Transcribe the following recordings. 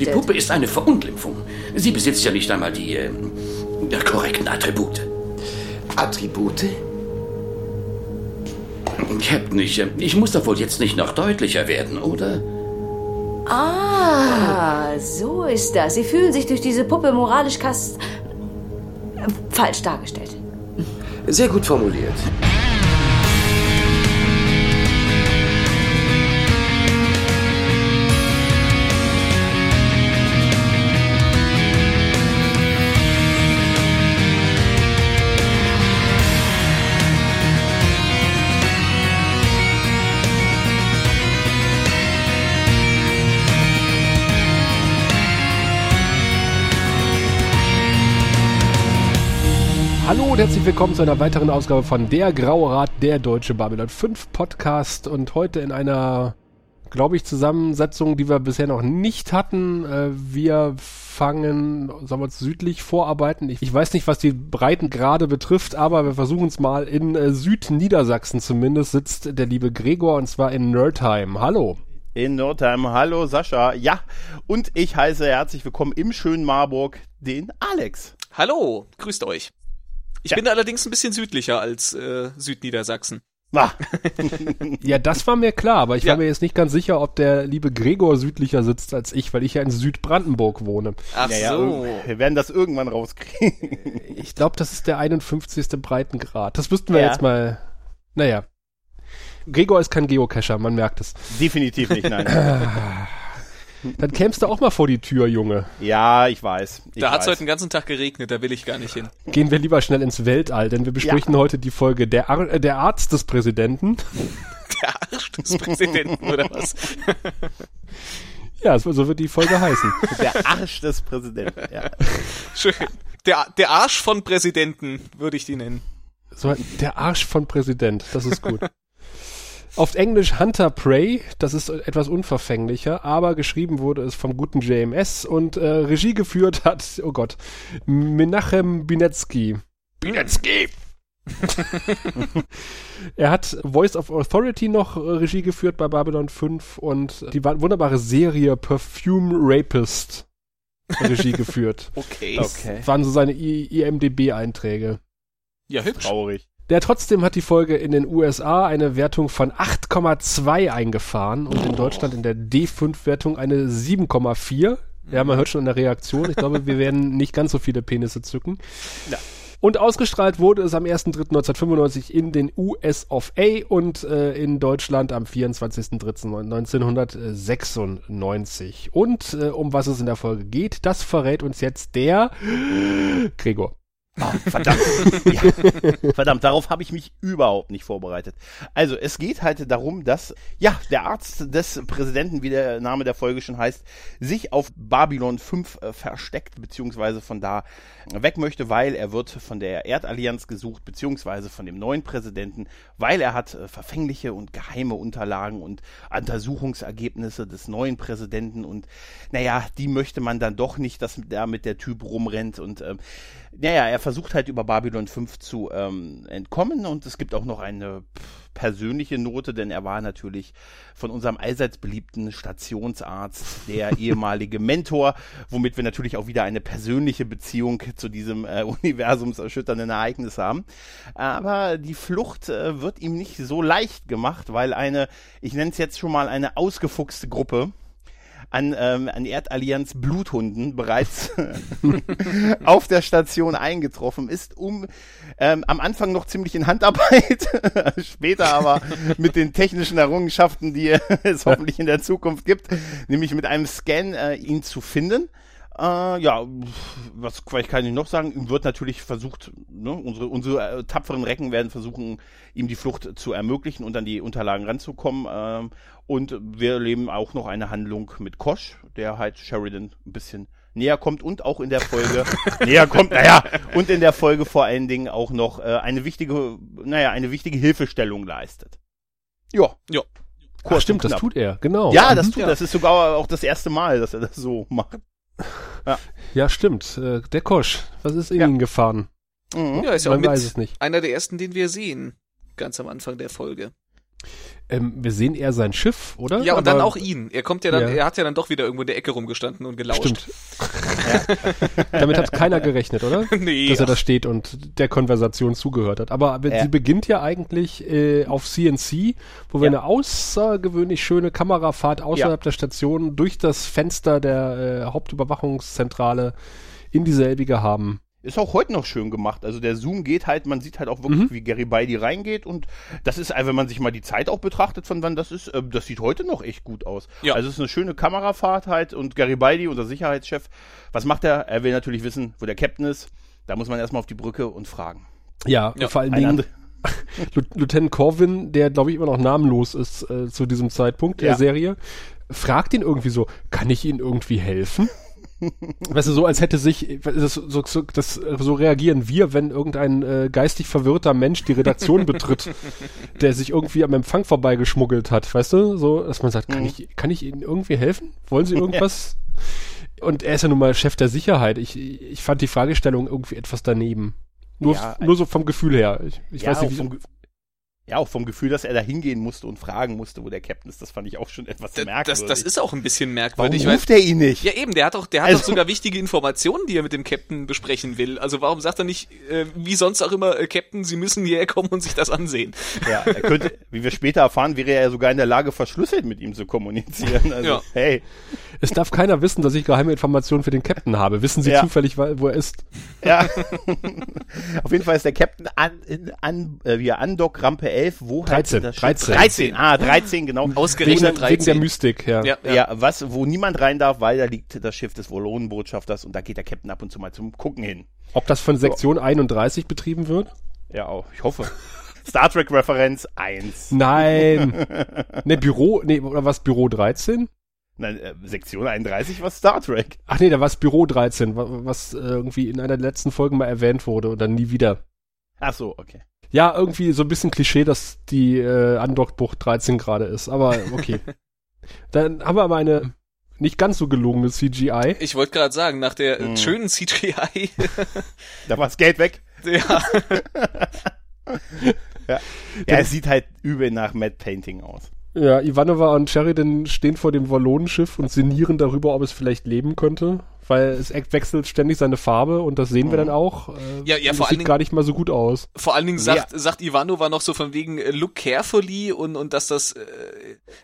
Die Puppe ist eine Verunglimpfung. Sie besitzt ja nicht einmal die äh, korrekten Attribute. Attribute? Captain, ich, äh, ich muss doch wohl jetzt nicht noch deutlicher werden, oder? Ah, so ist das. Sie fühlen sich durch diese Puppe moralisch kast... falsch dargestellt. Sehr gut formuliert. Und herzlich willkommen zu einer weiteren Ausgabe von Der Graue Rat, der Deutsche Babylon 5 Podcast und heute in einer, glaube ich, Zusammensetzung, die wir bisher noch nicht hatten. Äh, wir fangen, sagen wir uns, südlich vorarbeiten. Ich, ich weiß nicht, was die Breitengrade betrifft, aber wir versuchen es mal. In äh, Südniedersachsen zumindest sitzt der liebe Gregor und zwar in Nerdheim. Hallo. In Nordheim. Hallo Sascha. Ja, und ich heiße herzlich willkommen im schönen Marburg den Alex. Hallo, grüßt euch. Ich Ja. bin allerdings ein bisschen südlicher als äh, Südniedersachsen. Ah, Ja, das war mir klar, aber ich Ja. war mir jetzt nicht ganz sicher, ob der liebe Gregor südlicher sitzt als ich, weil ich ja in Südbrandenburg wohne. Ach naja, so. wir werden das irgendwann rauskriegen. Ich glaube, das ist der 51. Breitengrad. Das wüssten wir Ja. jetzt mal. Naja. Gregor ist kein Geocacher, man merkt es. Definitiv nicht, nein. Dann kämst du auch mal vor die Tür, Junge. Ja, ich weiß. Ich Da hat es heute den ganzen Tag geregnet, da will ich gar nicht hin. Gehen wir lieber schnell ins Weltall, denn wir besprechen heute die Folge der, Ar äh, der Arzt des Präsidenten. Der Arsch des Präsidenten oder was? Ja, so so wird die Folge heißen. Der Arsch des Präsidenten. Ja. Schön. Der, der Arsch von Präsidenten würde ich die nennen. So, der Arsch von Präsident, das ist gut. Auf Englisch Hunter Prey, das ist etwas unverfänglicher, aber geschrieben wurde es vom guten JMS und äh, Regie geführt hat, oh Gott, Menachem Binetsky. Binetsky! Er hat Voice of Authority noch äh, Regie geführt bei Babylon 5 und die wunderbare Serie Perfume Rapist Regie geführt. Okay. Okay. Das waren so seine IMDB-Einträge. Ja, hübsch. Traurig. Der trotzdem hat die Folge in den USA eine Wertung von 8,2 eingefahren und in Deutschland in der D5-Wertung eine 7,4. Ja, man hört schon an der Reaktion. Ich glaube, wir werden nicht ganz so viele Penisse zücken. Ja. Und ausgestrahlt wurde es am 1.3.1995 in den US of A und äh, in Deutschland am 24.03.1996. Und äh, um was es in der Folge geht, das verrät uns jetzt der Gregor. Ah, verdammt. ja. Verdammt, darauf habe ich mich überhaupt nicht vorbereitet. Also, es geht halt darum, dass, ja, der Arzt des Präsidenten, wie der Name der Folge schon heißt, sich auf Babylon 5 äh, versteckt, beziehungsweise von da weg möchte, weil er wird von der Erdallianz gesucht, beziehungsweise von dem neuen Präsidenten, weil er hat äh, verfängliche und geheime Unterlagen und Untersuchungsergebnisse des neuen Präsidenten und, naja, die möchte man dann doch nicht, dass da mit der Typ rumrennt und, ähm, naja, er versucht halt über Babylon 5 zu ähm, entkommen und es gibt auch noch eine persönliche Note, denn er war natürlich von unserem allseits beliebten Stationsarzt der ehemalige Mentor, womit wir natürlich auch wieder eine persönliche Beziehung zu diesem äh, universumserschütternden Ereignis haben. Aber die Flucht äh, wird ihm nicht so leicht gemacht, weil eine, ich nenne es jetzt schon mal eine ausgefuchste Gruppe, an, ähm, an Erdallianz Bluthunden bereits auf der Station eingetroffen ist, um ähm, am Anfang noch ziemlich in Handarbeit, später aber mit den technischen Errungenschaften, die es hoffentlich in der Zukunft gibt, nämlich mit einem Scan äh, ihn zu finden. Äh, ja, was vielleicht kann ich noch sagen? Ihm wird natürlich versucht, ne, unsere, unsere äh, tapferen Recken werden versuchen, ihm die Flucht zu ermöglichen und an die Unterlagen ranzukommen. Ähm, und wir erleben auch noch eine Handlung mit Kosch, der halt Sheridan ein bisschen näher kommt und auch in der Folge näher kommt, naja, und in der Folge vor allen Dingen auch noch äh, eine wichtige, naja, eine wichtige Hilfestellung leistet. Ja. Ja. Ach, stimmt, das tut er, genau. Ja, das tut, Ja. das ist sogar auch das erste Mal, dass er das so macht. Ja, stimmt. Äh, der Kosch, was ist in Ja. ihn gefahren? Mhm. Ja, ist ja auch Man weiß mit es nicht. einer der ersten, den wir sehen. Ganz am Anfang der Folge. Ähm, wir sehen eher sein Schiff, oder? Ja, und Aber- dann auch ihn. Er kommt ja dann, Ja. er hat ja dann doch wieder irgendwo in der Ecke rumgestanden und gelauscht. Stimmt. Damit hat keiner gerechnet, oder? Nee, Dass er da steht und der Konversation zugehört hat. Aber Ja. sie beginnt ja eigentlich äh, auf CNC, wo wir Ja. eine außergewöhnlich schöne Kamerafahrt außerhalb der Station durch das Fenster der äh, Hauptüberwachungszentrale in dieselbige haben. Ist auch heute noch schön gemacht. Also der Zoom geht halt, man sieht halt auch wirklich, wie Gary Beide reingeht und das ist, wenn man sich mal die Zeit auch betrachtet, von wann das ist, äh, das sieht heute noch echt gut aus. Ja. Also es ist eine schöne Kamerafahrt halt und Gary Beide, unser Sicherheitschef, was macht er? Er will natürlich wissen, wo der Captain ist. Da muss man erstmal auf die Brücke und fragen. Ja, Ja, vor allen Dingen Lieutenant Corwin, der glaube ich immer noch namenlos ist äh, zu diesem Zeitpunkt der Ja. Serie, fragt ihn irgendwie so, kann ich Ihnen irgendwie helfen? Weißt du, so als hätte sich, das, so, so, das, so reagieren wir, wenn irgendein äh, geistig verwirrter Mensch die Redaktion betritt, der sich irgendwie am Empfang vorbeigeschmuggelt hat, weißt du, so, dass man sagt, kann ich, kann ich Ihnen irgendwie helfen? Wollen Sie irgendwas? Und er ist ja nun mal Chef der Sicherheit. Ich, ich fand die Fragestellung irgendwie etwas daneben. Nur, Ja, nur so vom Gefühl her. Ich, ich ja, weiß nicht, wie, vom, ja, auch vom Gefühl, dass er da hingehen musste und fragen musste, wo der Captain ist, das fand ich auch schon etwas Das, merkwürdig. das, das ist auch ein bisschen Warum merkwürdig. weil- ruft er ihn nicht? Ja, eben, der hat doch, der hat Also- doch sogar wichtige Informationen, die er mit dem Captain besprechen will. Also warum sagt er nicht, äh, wie sonst auch immer, äh, Captain, Sie müssen hierher kommen und sich das ansehen? Ja, er könnte, wie wir später erfahren, wäre er ja sogar in der Lage, verschlüsselt mit ihm zu kommunizieren. Also, Ja. hey, Es darf keiner wissen, dass ich geheime Informationen für den Captain habe. Wissen Sie Ja. zufällig, wo er ist? ja. Auf jeden Fall ist der Captain an, an äh, wie er Andock Rampe 11, wo 13, hat das Schiff- 13. 13, ah, 13, genau. Ausgerechnet wegen, wegen der 13. Mystik, ja. Ja, ja. Ja, was, wo niemand rein darf, weil da liegt das Schiff des Wolonenbotschafters und da geht der Captain ab und zu mal zum Gucken hin. Ob das von Sektion 31 betrieben wird? Ja, auch, ich hoffe. Star Trek Referenz 1. Nein. ne, Büro, nee, oder was, Büro 13? Nein, äh, Sektion 31 war Star Trek. Ach nee, da war es Büro 13, wa- was äh, irgendwie in einer der letzten Folgen mal erwähnt wurde und dann nie wieder. Ach so, okay. Ja, irgendwie so ein bisschen Klischee, dass die äh, Andockbucht 13 gerade ist, aber okay. dann haben wir aber eine nicht ganz so gelungene CGI. Ich wollte gerade sagen, nach der äh, schönen CGI, Da war das Geld weg. ja, Ja, es sieht halt übel nach Matte Painting aus. Ja, Ivanova und Sheridan stehen vor dem Wallonenschiff und sinnieren darüber, ob es vielleicht leben könnte, weil es ex- wechselt ständig seine Farbe und das sehen wir dann auch. Äh, Ja, ja, vor allen sieht Dingen- gar nicht mal so gut aus. vor allen Dingen sagt, sagt Ivanova noch so von wegen äh, look carefully und, und dass das äh,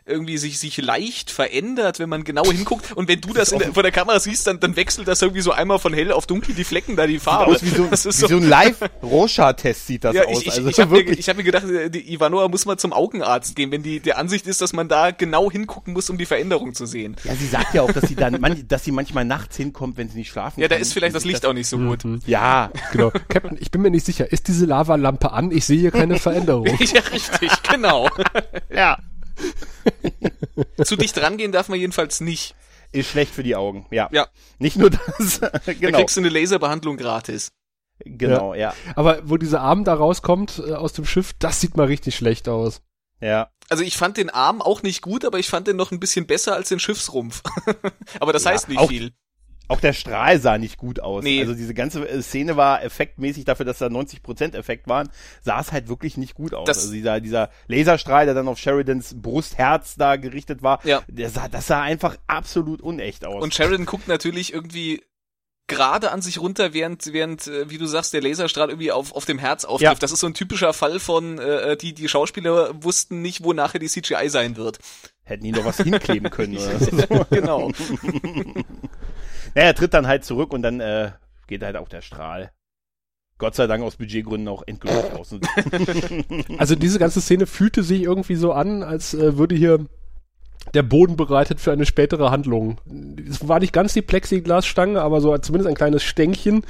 irgendwie sich, sich leicht verändert, wenn man genau hinguckt. Und wenn du das in der, vor der Kamera siehst, dann, dann wechselt das irgendwie so einmal von hell auf dunkel, die Flecken da, die Sieht Farbe. aus wie so, das ist wie so ein Live-Rorschach-Test sieht das Ja, aus. ich, ich, also ich habe mir, wirklich. ich hab mir gedacht, äh, die Ivanova muss mal zum Augenarzt gehen, wenn die der Ansicht ist, dass man da genau hingucken muss, um die Veränderung zu sehen. ja, sie sagt ja auch, dass sie dann, man, dass sie manchmal nachts hinkommt, wenn sie nicht schlafen Ja, da kann. ist vielleicht das Licht auch nicht so gut. Ja, Genau. Captain, ich bin mir nicht sicher, ist diese Lavalampe an? Ich sehe hier keine Veränderung. ja, richtig, genau. ja. Zu dicht rangehen darf man jedenfalls nicht. Ist schlecht für die Augen. Ja. Ja. Nicht nur das. Da genau. kriegst du eine Laserbehandlung gratis. Genau, ja. Aber wo dieser Arm da rauskommt äh, aus dem Schiff, das sieht mal richtig schlecht aus. Ja. Also ich fand den Arm auch nicht gut, aber ich fand den noch ein bisschen besser als den Schiffsrumpf. aber das Ja, heißt nicht auch- viel. Auch der Strahl sah nicht gut aus. Nee. Also diese ganze äh, Szene war effektmäßig dafür, dass da 90% Effekt waren, sah es halt wirklich nicht gut aus. Das- also dieser, dieser Laserstrahl, der dann auf Sheridans Brustherz da gerichtet war, Ja. der sah, das sah einfach absolut unecht aus. Und Sheridan guckt natürlich irgendwie gerade an sich runter, während, während, äh, wie du sagst, der Laserstrahl irgendwie auf, auf dem Herz auftrifft. Ja. Das ist so ein typischer Fall von, äh, die, die Schauspieler wussten nicht, wo nachher die CGI sein wird. Hätten ihn doch was hinkleben können oder so. genau. Naja, er tritt dann halt zurück und dann äh, geht halt auch der Strahl. Gott sei Dank aus Budgetgründen auch endgültig aus. Und Also diese ganze Szene fühlte sich irgendwie so an, als äh, würde hier der Boden bereitet für eine spätere Handlung. Es war nicht ganz die Plexiglasstange, aber so zumindest ein kleines Stänkchen.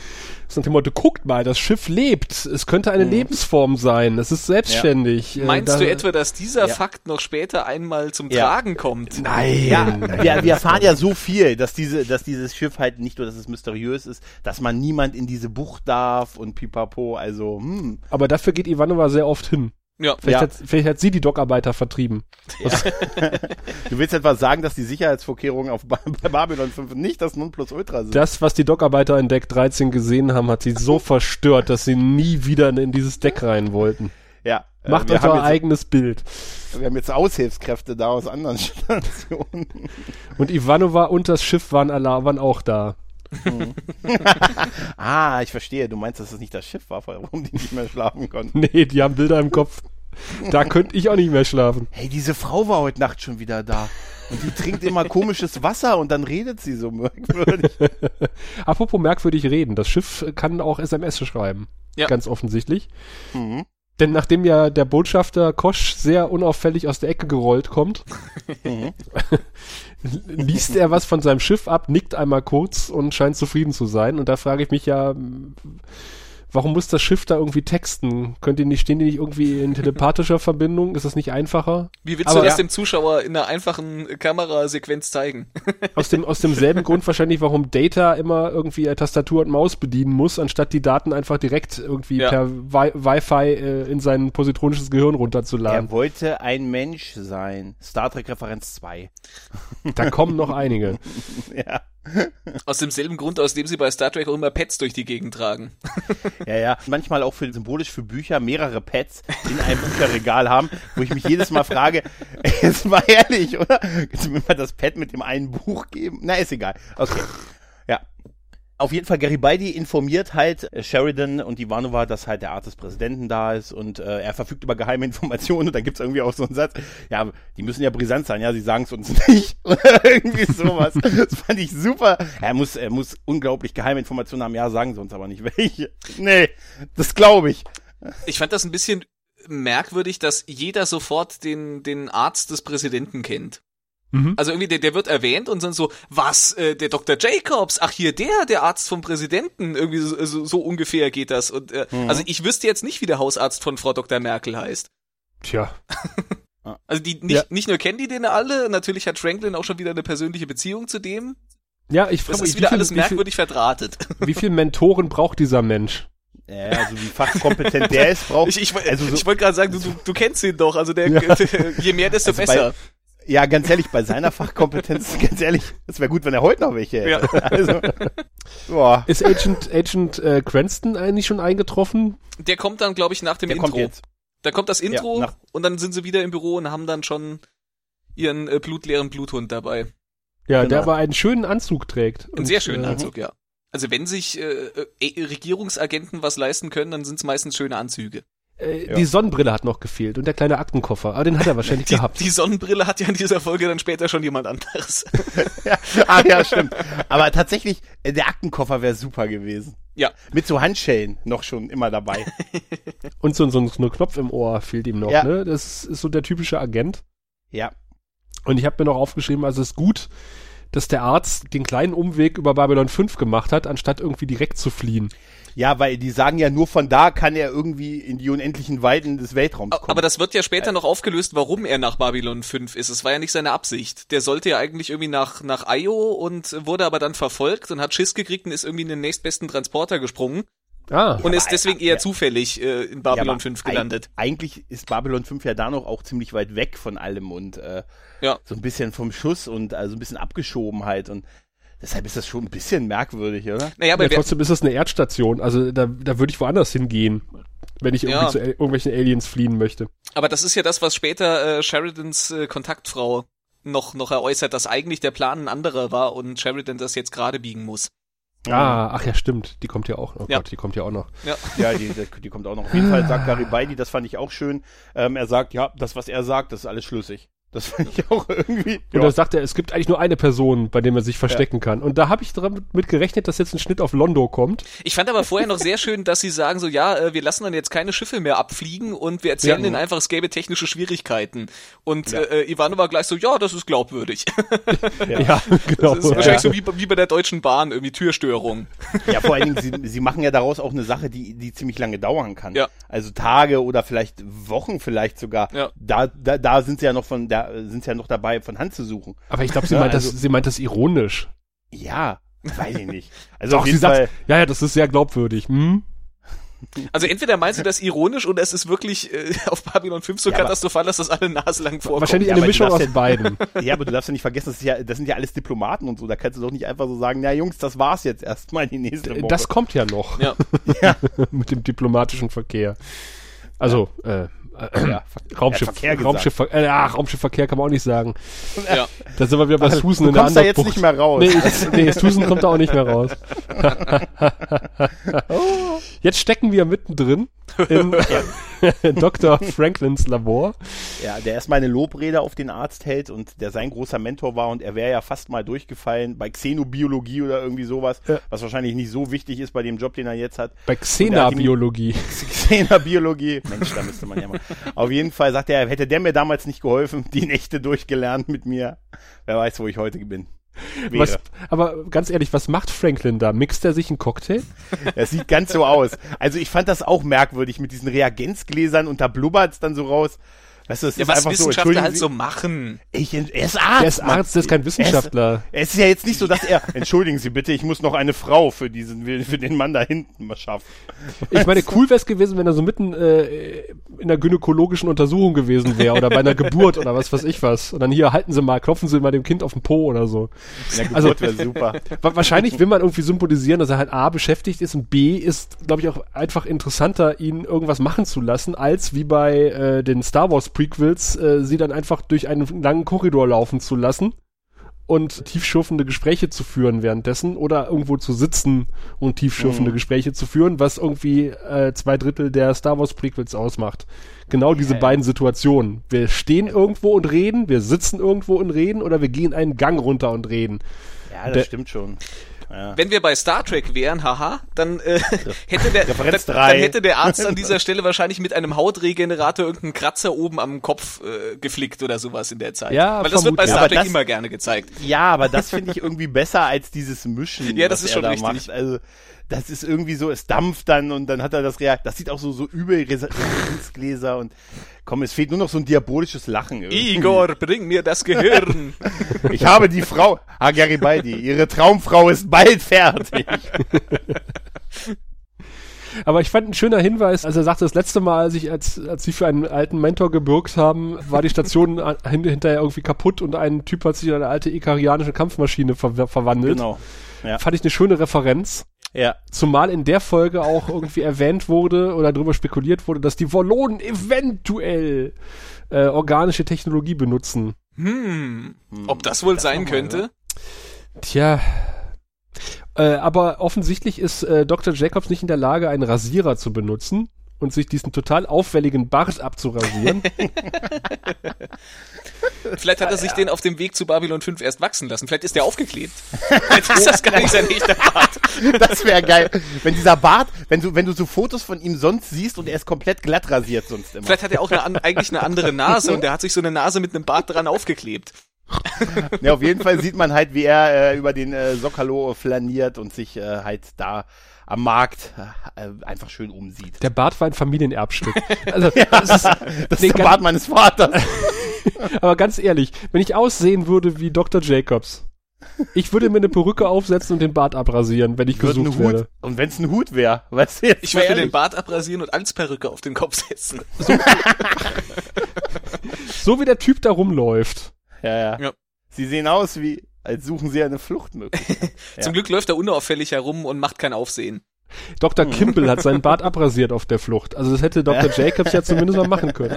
Das nach dem Motto, guckt mal, das Schiff lebt. Es könnte eine Lebensform sein. Es ist selbstständig. Äh, Meinst da- du etwa, dass dieser Ja. Fakt noch später einmal zum Ja. Tragen kommt? Nein. ja, wir, wir erfahren ja so viel, dass diese, dass dieses Schiff halt nicht nur, dass es mysteriös ist, dass man niemand in diese Bucht darf und pipapo, also, hm. Aber dafür geht Ivanova sehr oft hin. Ja. Vielleicht, Ja. hat, vielleicht hat sie die Dockarbeiter vertrieben. Du willst etwa sagen, dass die Sicherheitsvorkehrungen auf ba bei Babylon 5 nicht das Nonplusultra sind? Das, was die Dockarbeiter in Deck 13 gesehen haben, hat sie so verstört, dass sie nie wieder in dieses Deck rein wollten. Ja, Macht wir euch euer jetzt- eigenes Bild. Wir haben jetzt Aushilfskräfte da aus anderen Stationen. Und Ivanova und das Schiff waren, waren auch da. Ah, ich verstehe. Du meinst, dass es nicht das Schiff war, warum die nicht mehr schlafen konnten. Nee, die haben Bilder im Kopf. Da könnte ich auch nicht mehr schlafen. Hey, diese Frau war heute Nacht schon wieder da. Und die trinkt immer komisches Wasser und dann redet sie so merkwürdig. Apropos merkwürdig reden. Das Schiff kann auch SMS schreiben. Ja. Ganz offensichtlich. Mhm. Denn nachdem ja der Botschafter Kosch sehr unauffällig aus der Ecke gerollt kommt, liest er was von seinem Schiff ab, nickt einmal kurz und scheint zufrieden zu sein. Und da frage ich mich ja, warum muss das Schiff da irgendwie texten? Könnt ihr nicht, stehen die nicht irgendwie in telepathischer Verbindung? Ist das nicht einfacher? Wie willst Aber du das ja. dem Zuschauer in einer einfachen Kamerasequenz zeigen? Aus, dem, aus demselben Grund wahrscheinlich, warum Data immer irgendwie Tastatur und Maus bedienen muss, anstatt die Daten einfach direkt irgendwie Ja. per Wi Wi-Fi äh, in sein positronisches Gehirn runterzuladen. Er wollte ein Mensch sein. Star Trek Referenz 2. Da kommen noch einige. Ja. Aus demselben Grund, aus dem sie bei Star Trek auch immer Pets durch die Gegend tragen. Ja, ja. Manchmal auch für, symbolisch für Bücher mehrere Pads in einem Bücherregal haben, wo ich mich jedes Mal frage, jetzt mal ehrlich, oder? Kannst du mir mal das Pad mit dem einen Buch geben? Na, ist egal. Okay. Auf jeden Fall, Garibaldi informiert halt äh, Sheridan und Ivanova, dass halt der Arzt des Präsidenten da ist und äh, er verfügt über geheime Informationen und dann gibt's irgendwie auch so einen Satz, ja, die müssen ja brisant sein, ja, sie sagen es uns nicht oder irgendwie sowas. Das fand ich super. Er muss, er muss unglaublich geheime Informationen haben, ja, sagen sie uns aber nicht welche. Nee, das glaube ich. Ich fand das ein bisschen merkwürdig, dass jeder sofort den, den Arzt des Präsidenten kennt. Mhm. Also irgendwie, der, der wird erwähnt und dann so, was, äh, der Dr. Jacobs, ach hier, der, der Arzt vom Präsidenten, irgendwie so, so, so ungefähr geht das. Und äh, also ich wüsste jetzt nicht, wie der Hausarzt von Frau Dr. Merkel heißt. Tja. Also die nicht, Ja. nicht nur kennen die den alle, natürlich hat Franklin auch schon wieder eine persönliche Beziehung zu dem. Ja, ich Das frage ist mich, wie wieder viel, alles wie, viel, merkwürdig verdrahtet. wie viel Mentoren braucht dieser Mensch? Ja, also wie fachkompetent der ist, braucht. Ich, ich, also so, ich wollte gerade sagen, du, du, du kennst ihn doch, also der, je mehr, desto Also bei- besser. Ja, ganz ehrlich, bei seiner Fachkompetenz, ganz ehrlich, es wäre gut, wenn er heute noch welche hätte. Also, boah, Ist Agent, Agent äh, Cranston eigentlich schon eingetroffen? Der kommt dann, glaube ich, nach dem der Intro. kommt jetzt. Da kommt das Intro Ja, und dann sind sie wieder im Büro und haben dann schon ihren äh, blutleeren Bluthund dabei. Ja, Genau. der aber einen schönen Anzug trägt. Einen sehr schönen äh, Anzug, ja. Also wenn sich äh, äh, Regierungsagenten was leisten können, dann sind es meistens schöne Anzüge. Äh, Ja. Die Sonnenbrille hat noch gefehlt und der kleine Aktenkoffer. Aber den hat er wahrscheinlich Die, gehabt. die Sonnenbrille hat ja in dieser Folge dann später schon jemand anderes. Ja, ah, ja, stimmt. Aber tatsächlich, äh, der Aktenkoffer wäre super gewesen. ja. Mit so Handschellen noch schon immer dabei. Und so, so, so ein Knopf im Ohr fehlt ihm noch. Ja. Ne? Das ist so der typische Agent. Ja. Und ich habe mir noch aufgeschrieben, also es ist gut, dass der Arzt den kleinen Umweg über Babylon 5 gemacht hat, anstatt irgendwie direkt zu fliehen. Ja, weil die sagen ja, nur von da kann er irgendwie in die unendlichen Weiten des Weltraums kommen. Aber das wird ja später noch aufgelöst, warum er nach Babylon 5 ist. Es war ja nicht seine Absicht. Der sollte ja eigentlich irgendwie nach, nach Io und wurde aber dann verfolgt und hat Schiss gekriegt und ist irgendwie in den nächstbesten Transporter gesprungen Ah, und ist aber- deswegen eher ja. zufällig äh, in Ja, Babylon aber 5 eig- gelandet. Eigentlich ist Babylon 5 ja da noch auch ziemlich weit weg von allem und äh, Ja. so ein bisschen vom Schuss und also ein bisschen Abgeschobenheit und deshalb ist das schon ein bisschen merkwürdig, oder? Naja, aber ja, trotzdem ist das eine Erdstation. Also da, da würde ich woanders hingehen, wenn ich irgendwie Ja. zu Al- irgendwelchen Aliens fliehen möchte. Aber das ist ja das, was später äh, Sheridans äh, Kontaktfrau noch, noch eräußert, dass eigentlich der Plan ein anderer war und Sheridan das jetzt gerade biegen muss. Ah, ach ja, stimmt. Die kommt ja auch. Oh Ja. Gott, die kommt ja auch noch. Ja. Ja, die, die, die kommt auch noch. Auf jeden Fall sagt Garibaldi, das fand ich auch schön. Ähm, er sagt, ja, das, was er sagt, das ist alles schlüssig. Das fand ich auch irgendwie. Und Ja. da sagt er, es gibt eigentlich nur eine Person, bei der man sich verstecken kann. Und da habe ich damit gerechnet, dass jetzt ein Schnitt auf Londo kommt. Ich fand aber vorher noch sehr schön, dass sie sagen so, ja, äh, wir lassen dann jetzt keine Schiffe mehr abfliegen und wir erzählen Ja. ihnen einfach, es gäbe technische Schwierigkeiten. Und Ja. äh, Ivanova gleich so, ja, das ist glaubwürdig. Ja, genau. Das ist wahrscheinlich so wie, wie bei der Deutschen Bahn, irgendwie Türstörung. Ja, vor allen Dingen, sie, sie machen ja daraus auch eine Sache, die, die ziemlich lange dauern kann. Ja. Also Tage oder vielleicht Wochen vielleicht sogar. Ja. Da, da, da sind sie ja noch von, da sind sie ja noch dabei, von Hand zu suchen. Aber ich glaube, sie, Ja, meint das, also- sie meint das ironisch. Ja, weiß ich nicht. Also Doch, auf sie jeden sagt, Fall. ja, ja, das ist sehr glaubwürdig. Hm? Also entweder meinst du das ironisch oder es ist wirklich äh, auf Babylon 5 so Ja, aber- katastrophal, dass das alle naselang vorkommt. Wahrscheinlich Ja, eine aber Mischung aus darfst beiden. Ja, aber du darfst ja nicht vergessen, das, ist ja, das sind ja alles Diplomaten und so. Da kannst du doch nicht einfach so sagen, na Jungs, das war's jetzt erstmal die nächste Woche. Das kommt ja noch Ja. mit dem diplomatischen Verkehr. Also, äh, Äh, Ja, Raumschiff, gesagt. Raumschiff, äh, ach, Raumschiffverkehr kann man auch nicht sagen. Ja. Da sind wir wieder bei Susan du in der kommst da jetzt nicht mehr raus. Nee, jetzt, nee, Susan kommt da auch nicht mehr raus. Jetzt stecken wir mittendrin in Dr. Franklins Labor. Ja, der erstmal eine Lobrede auf den Arzt hält und der sein großer Mentor war und er wäre ja fast mal durchgefallen bei Xenobiologie oder irgendwie sowas, Ja. was wahrscheinlich nicht so wichtig ist bei dem Job, den er jetzt hat. Bei Xena-Biologie. Xenobiologie. Mensch, da müsste man ja mal. Auf jeden Fall sagt er, hätte der mir damals nicht geholfen, die Nächte durchgelernt mit mir. Wer weiß, wo ich heute bin. Was, aber ganz ehrlich, was macht Franklin da? Mixt er sich einen Cocktail? Es sieht ganz so aus. Also ich fand das auch merkwürdig mit diesen Reagenzgläsern und da blubbert's dann so raus. Weißt du, Ja, ist was einfach so, Wissenschaftler entschuldigen halt so machen. ich, er ist Arzt. Der ist. Arzt, der ist kein Wissenschaftler. Es, es ist ja jetzt nicht so, dass er, entschuldigen Sie bitte, ich muss noch eine Frau für diesen, für den Mann da hinten mal schaffen. Ich meine, cool wäre es gewesen, wenn er so mitten äh, in einer gynäkologischen Untersuchung gewesen wäre oder bei einer Geburt oder was weiß ich was. Und dann hier halten Sie mal, klopfen Sie mal dem Kind auf den Po oder so. In der Also- Geburt wäre super. Wa- Wahrscheinlich will man irgendwie symbolisieren, dass er halt A beschäftigt ist und B ist, glaube ich, auch einfach interessanter, ihn irgendwas machen zu lassen, als wie bei äh, den Star Wars Prequels, äh, sie dann einfach durch einen langen Korridor laufen zu lassen und tiefschürfende Gespräche zu führen währenddessen oder irgendwo zu sitzen und tiefschürfende Gespräche zu führen, was irgendwie äh, zwei Drittel der Star Wars Prequels ausmacht. Genau diese beiden Situationen. Wir stehen irgendwo und reden, wir sitzen irgendwo und reden oder wir gehen einen Gang runter und reden. Ja, das Der- stimmt schon. Ja. Wenn wir bei Star Trek wären, haha, dann äh, hätte der dann, dann hätte der Arzt an dieser Stelle wahrscheinlich mit einem Hautregenerator irgendeinen Kratzer oben am Kopf äh, geflickt oder sowas in der Zeit. Ja, Weil das wird bei vermutlich. Star Trek das- immer gerne gezeigt. Ja, aber das finde ich irgendwie besser als dieses Mischen. Ja, das ist schon da richtig. Macht. Also, das ist irgendwie so, es dampft dann und dann hat er das Reakt. Das sieht auch so, so übel Resistenzgläser und komm, es fehlt nur noch so ein diabolisches Lachen. irgendwie. Igor, bring mir das Gehirn. Ich habe die Frau, ah, Garibaldi, ihre Traumfrau ist bald fertig. Aber ich fand ein schöner Hinweis, als er sagte, das letzte Mal, als ich, als, als sie für einen alten Mentor gebürgt haben, war die Station hinterher irgendwie kaputt und ein Typ hat sich in eine alte ikarianische Kampfmaschine ver verwandelt. Genau. Ja. Fand ich eine schöne Referenz. Ja. Zumal in der Folge auch irgendwie erwähnt wurde oder darüber spekuliert wurde, dass die Wollonen eventuell äh, organische Technologie benutzen. Hm, ob das wohl sein noch mal, könnte? Tja. Äh, aber offensichtlich ist äh, Dr. Jacobs nicht in der Lage, einen Rasierer zu benutzen und sich diesen total auffälligen Bart abzurasieren. Vielleicht hat er sich den auf dem Weg zu Babylon 5 erst wachsen lassen. Vielleicht ist der aufgeklebt. Vielleicht ist das gar nicht sein echter Bart. Das wäre geil. Wenn dieser Bart, wenn du, wenn du so Fotos von ihm sonst siehst und er ist komplett glatt rasiert sonst immer. Vielleicht hat er auch eine, eigentlich eine andere Nase und der hat sich so eine Nase mit einem Bart dran aufgeklebt. Ja, auf jeden Fall sieht man halt, wie er äh, über den äh, Sokalo flaniert und sich äh, halt da am Markt äh, einfach schön umsieht. Der Bart war ein Familienerbstück. Also, das ist, Das ist der Bart meines Vaters. aber ganz ehrlich, wenn ich aussehen würde wie Dr. Jacobs, ich würde mir eine Perücke aufsetzen und den Bart abrasieren, wenn ich Wird ein gesucht Hut. werde. Und wenn es ein Hut wäre, weißt du jetzt Ich würde den. Bart abrasieren und als Perücke auf den Kopf setzen. So wie der Typ da rumläuft. Ja, ja, Ja. Sie sehen aus wie, als suchen sie eine Fluchtmöglichkeit. Zum Glück läuft er unauffällig herum und macht kein Aufsehen. Dr. Kimball hat seinen Bart abrasiert auf der Flucht. Also das hätte Dr. Jacobs ja zumindest mal machen können.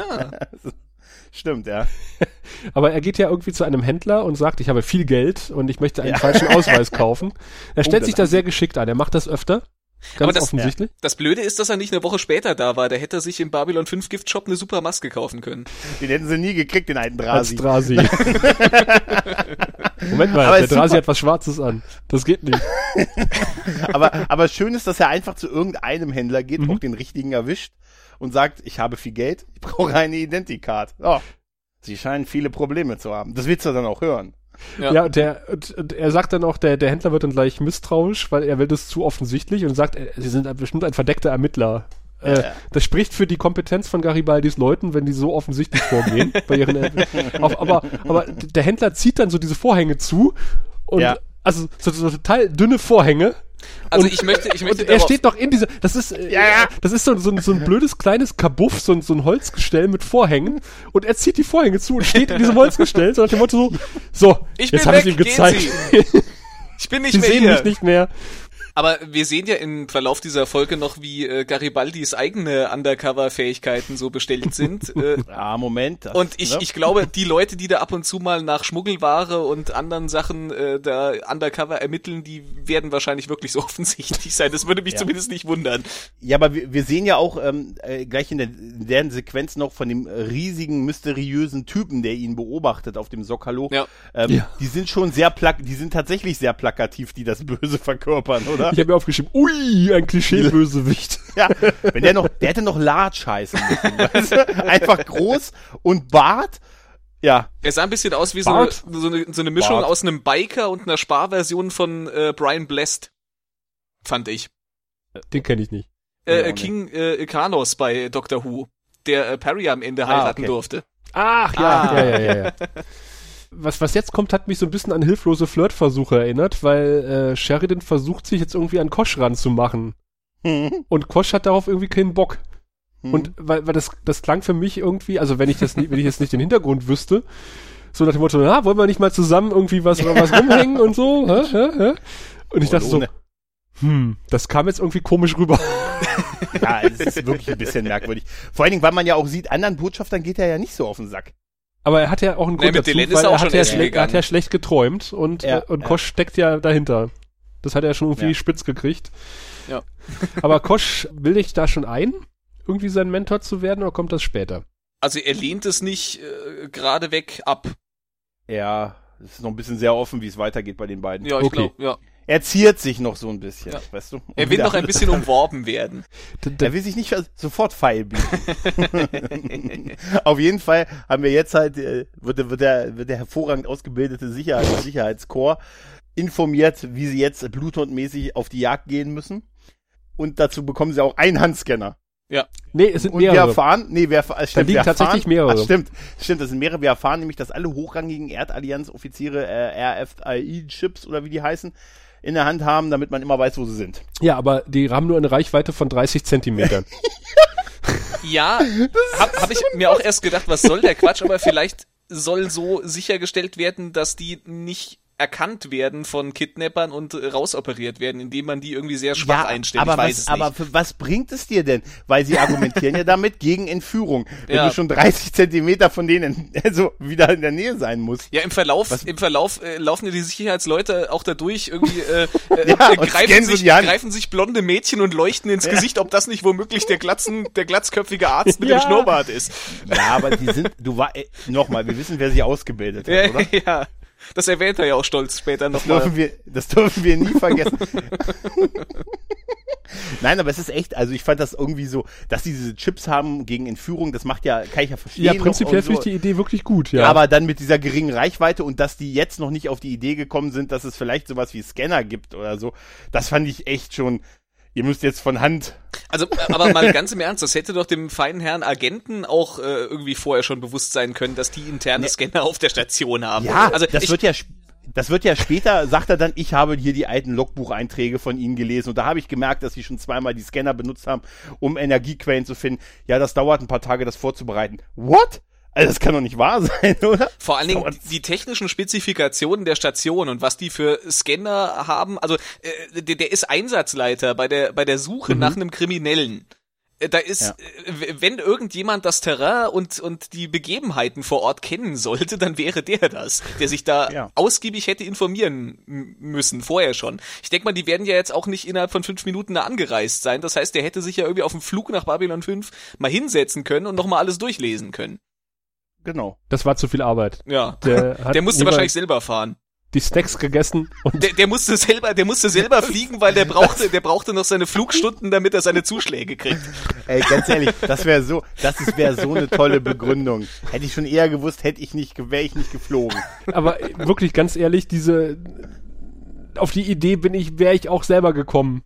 Stimmt, ja. Aber er geht ja irgendwie zu einem Händler und sagt, ich habe viel Geld und ich möchte einen falschen Ausweis kaufen. Er stellt das sich da sehr geschickt an. Er macht das öfter. Ganz Aber das- offensichtlich. Das Blöde ist, dass er nicht eine Woche später da war. Der hätte sich im Babylon 5 Gift Shop eine super Maske kaufen können. Den hätten sie nie gekriegt, den alten Als Drasi. Drasi. Moment mal, Aber der ist Drasi super. hat was Schwarzes an. Das geht nicht. aber, aber schön ist, dass er einfach zu irgendeinem Händler geht, Mhm. auch den richtigen erwischt und sagt, ich habe viel Geld, ich brauche eine Identicard. Oh, sie scheinen viele Probleme zu haben. Das willst du dann auch hören. Ja. Ja, und, der, und, er sagt dann auch, der, der Händler wird dann gleich misstrauisch, weil er will das zu offensichtlich und sagt, äh, sie sind bestimmt ein verdeckter Ermittler. Äh, ja. Das spricht für die Kompetenz von Garibaldis Leuten, wenn die so offensichtlich vorgehen. bei ihren, auch, aber, aber der Händler zieht dann so diese Vorhänge zu und also so, so total dünne Vorhänge. Also und, ich möchte, ich möchte und er steht noch in dieser, das ist, äh, Ja, ja. das ist so, so, ein- so ein blödes kleines Kabuff, so ein, so ein Holzgestell mit Vorhängen und er zieht die Vorhänge zu und steht in diesem Holzgestell, so nach dem Motto so, so, Ich jetzt habe ich ihm gezeigt. Ich bin nicht Sie mehr sehen hier. mich nicht mehr. Aber wir sehen ja im Verlauf dieser Folge noch, wie äh, Garibaldis eigene Undercover-Fähigkeiten so bestellt sind. äh, Ah, Moment. das, und ich, ne? ich glaube, die Leute, die da ab und zu mal nach Schmuggelware und anderen Sachen äh, da undercover ermitteln, die werden wahrscheinlich wirklich so offensichtlich sein. Das würde mich Ja. zumindest nicht wundern. Ja, aber wir, wir sehen ja auch ähm, äh, gleich in, der, in deren Sequenz noch von dem riesigen, mysteriösen Typen, der ihn beobachtet auf dem Sokalo. Ja. Ähm, Ja. Die sind schon sehr plak die sind tatsächlich sehr plakativ, die das Böse verkörpern, oder? Ich habe mir aufgeschrieben, ui, ein Klischee-Bösewicht. Ja, wenn der noch, der hätte noch Large heißen müssen. Weißt du? Einfach groß und Bart. Ja, Er sah ein bisschen aus wie so eine, so eine, so eine Mischung Bart. aus einem Biker und einer Sparversion von äh, Brian Blessed. Fand ich. Den kenne ich nicht. Äh, äh. King äh, Ikanos bei Doctor Who, der äh, Perry am Ende Ah, heiraten okay. durfte. Ach ja, ja, ja, ja, ja. Was, was jetzt kommt, hat mich so ein bisschen an hilflose Flirtversuche erinnert, weil äh, Sheridan versucht sich jetzt irgendwie an Kosch ranzumachen. Hm, Und Kosch hat darauf irgendwie keinen Bock. hm. Und weil, weil das, das klang für mich irgendwie, also wenn ich das nie, wenn ich jetzt nicht den Hintergrund wüsste, so nach dem Motto, na, wollen wir nicht mal zusammen irgendwie was, was rumhängen und so? Hä? Hä? Hä? Und ich Und dachte so, hm, das kam jetzt irgendwie komisch rüber. ja, es ist wirklich ein bisschen merkwürdig. Vor allen Dingen, weil man ja auch sieht, anderen Botschaftern geht er ja nicht so auf den Sack. Aber er hat ja auch einen Nee, Grund mit dazu, weil er hat, ja schlecht, er hat ja schlecht geträumt und, Ja, äh, und ja. Kosch steckt ja dahinter. Das hat er schon irgendwie Ja. spitz gekriegt. Ja. Aber Kosch will dich da schon ein, irgendwie sein Mentor zu werden, oder kommt das später? Also er lehnt es nicht äh, gerade weg ab. Ja, es ist noch ein bisschen sehr offen, wie es weitergeht bei den beiden. Ja, ich Okay. glaube, ja. Er ziert sich noch so ein bisschen, Ja. weißt du? Er Und will noch ein bisschen umworben werden. Er will sich nicht sofort Pfeil bieten. Auf jeden Fall haben wir jetzt halt, äh, wird, der- wird, der, wird der hervorragend ausgebildete Sicherheit, Sicherheitskorps informiert, wie sie jetzt bluthundmäßig auf die Jagd gehen müssen. Und dazu bekommen sie auch einen Handscanner. nee, es sind Und wir mehrere. erfahren, nee, wir, erf- äh, stimmt, liegen wir erfahren, tatsächlich mehrere. Ach, stimmt, stimmt, das sind mehrere. Wir erfahren nämlich, dass alle hochrangigen Erdallianz-Offiziere äh, RFID-Chips oder wie die heißen, in der Hand haben, damit man immer weiß, wo sie sind. Ja, aber die haben nur eine Reichweite von 30 Zentimetern. Ja, hab, hab ich mir auch erst gedacht, was soll der Quatsch, aber vielleicht soll so sichergestellt werden, dass die nicht erkannt werden von Kidnappern und rausoperiert werden, indem man die irgendwie sehr schwach einstellt. aber was, aber was bringt es dir denn? Weil sie argumentieren ja damit gegen Entführung. Wenn Ja. du schon 30 Zentimeter von denen also wieder in der Nähe sein musst. Ja, im Verlauf, Was- im Verlauf äh, laufen ja die Sicherheitsleute auch da durch, irgendwie äh, äh, Ja, greifen, sich, greifen sich blonde Mädchen und leuchten ins Gesicht, ob das nicht womöglich der glatzen, der glatzköpfige Arzt mit Ja. dem Schnurrbart ist. Ja, aber die sind, du war, äh, nochmal, wir wissen, wer sie ausgebildet hat, Ja, oder? ja. Das erwähnt er ja auch stolz später Das nochmal. dürfen wir, das dürfen wir nie vergessen. Nein, aber es ist echt, also ich fand das irgendwie so, dass sie diese Chips haben gegen Entführung, das macht ja, kann ich ja verstehen. ja, prinzipiell finde ich so. die Idee wirklich gut, ja. Aber dann mit dieser geringen Reichweite und dass die jetzt noch nicht auf die Idee gekommen sind, dass es vielleicht sowas wie Scanner gibt oder so, das fand ich echt schon, ihr müsst jetzt von Hand. Also, äh, aber mal ganz im Ernst, das hätte doch dem feinen Herrn Agenten auch äh, irgendwie vorher schon bewusst sein können, dass die interne Scanner auf der Station haben. Ja, also das ich, wird ja das wird ja später, sagt er dann, ich habe hier die alten Logbucheinträge von Ihnen gelesen und da habe ich gemerkt, dass Sie schon zweimal die Scanner benutzt haben, um Energiequellen zu finden. Ja, das dauert ein paar Tage, das vorzubereiten. What? Also das kann doch nicht wahr sein, oder? Vor allen Dingen die technischen Spezifikationen der Station und was die für Scanner haben. Also äh, der, der ist Einsatzleiter bei der bei der Suche nach einem Kriminellen. Äh, Da ist, Ja. äh, wenn irgendjemand das Terrain und, und die Begebenheiten vor Ort kennen sollte, dann wäre der das, der sich da Ja. ausgiebig hätte informieren müssen, vorher schon. Ich denke mal, die werden ja jetzt auch nicht innerhalb von fünf Minuten da angereist sein. Das heißt, der hätte sich ja irgendwie auf dem Flug nach Babylon 5 mal hinsetzen können und nochmal alles durchlesen können. Genau. das war zu viel Arbeit. Ja. Der, hat Der musste wahrscheinlich selber fahren. die Snacks gegessen und Der, der musste selber, der musste selber fliegen, weil der brauchte, der brauchte noch seine Flugstunden, damit er seine Zuschläge kriegt. Ey, ganz ehrlich, das wäre so, das wäre so eine tolle Begründung. Hätte ich schon eher gewusst, hätte ich nicht, wäre ich nicht geflogen. aber wirklich ganz ehrlich, diese auf die Idee bin ich, wäre ich auch selber gekommen.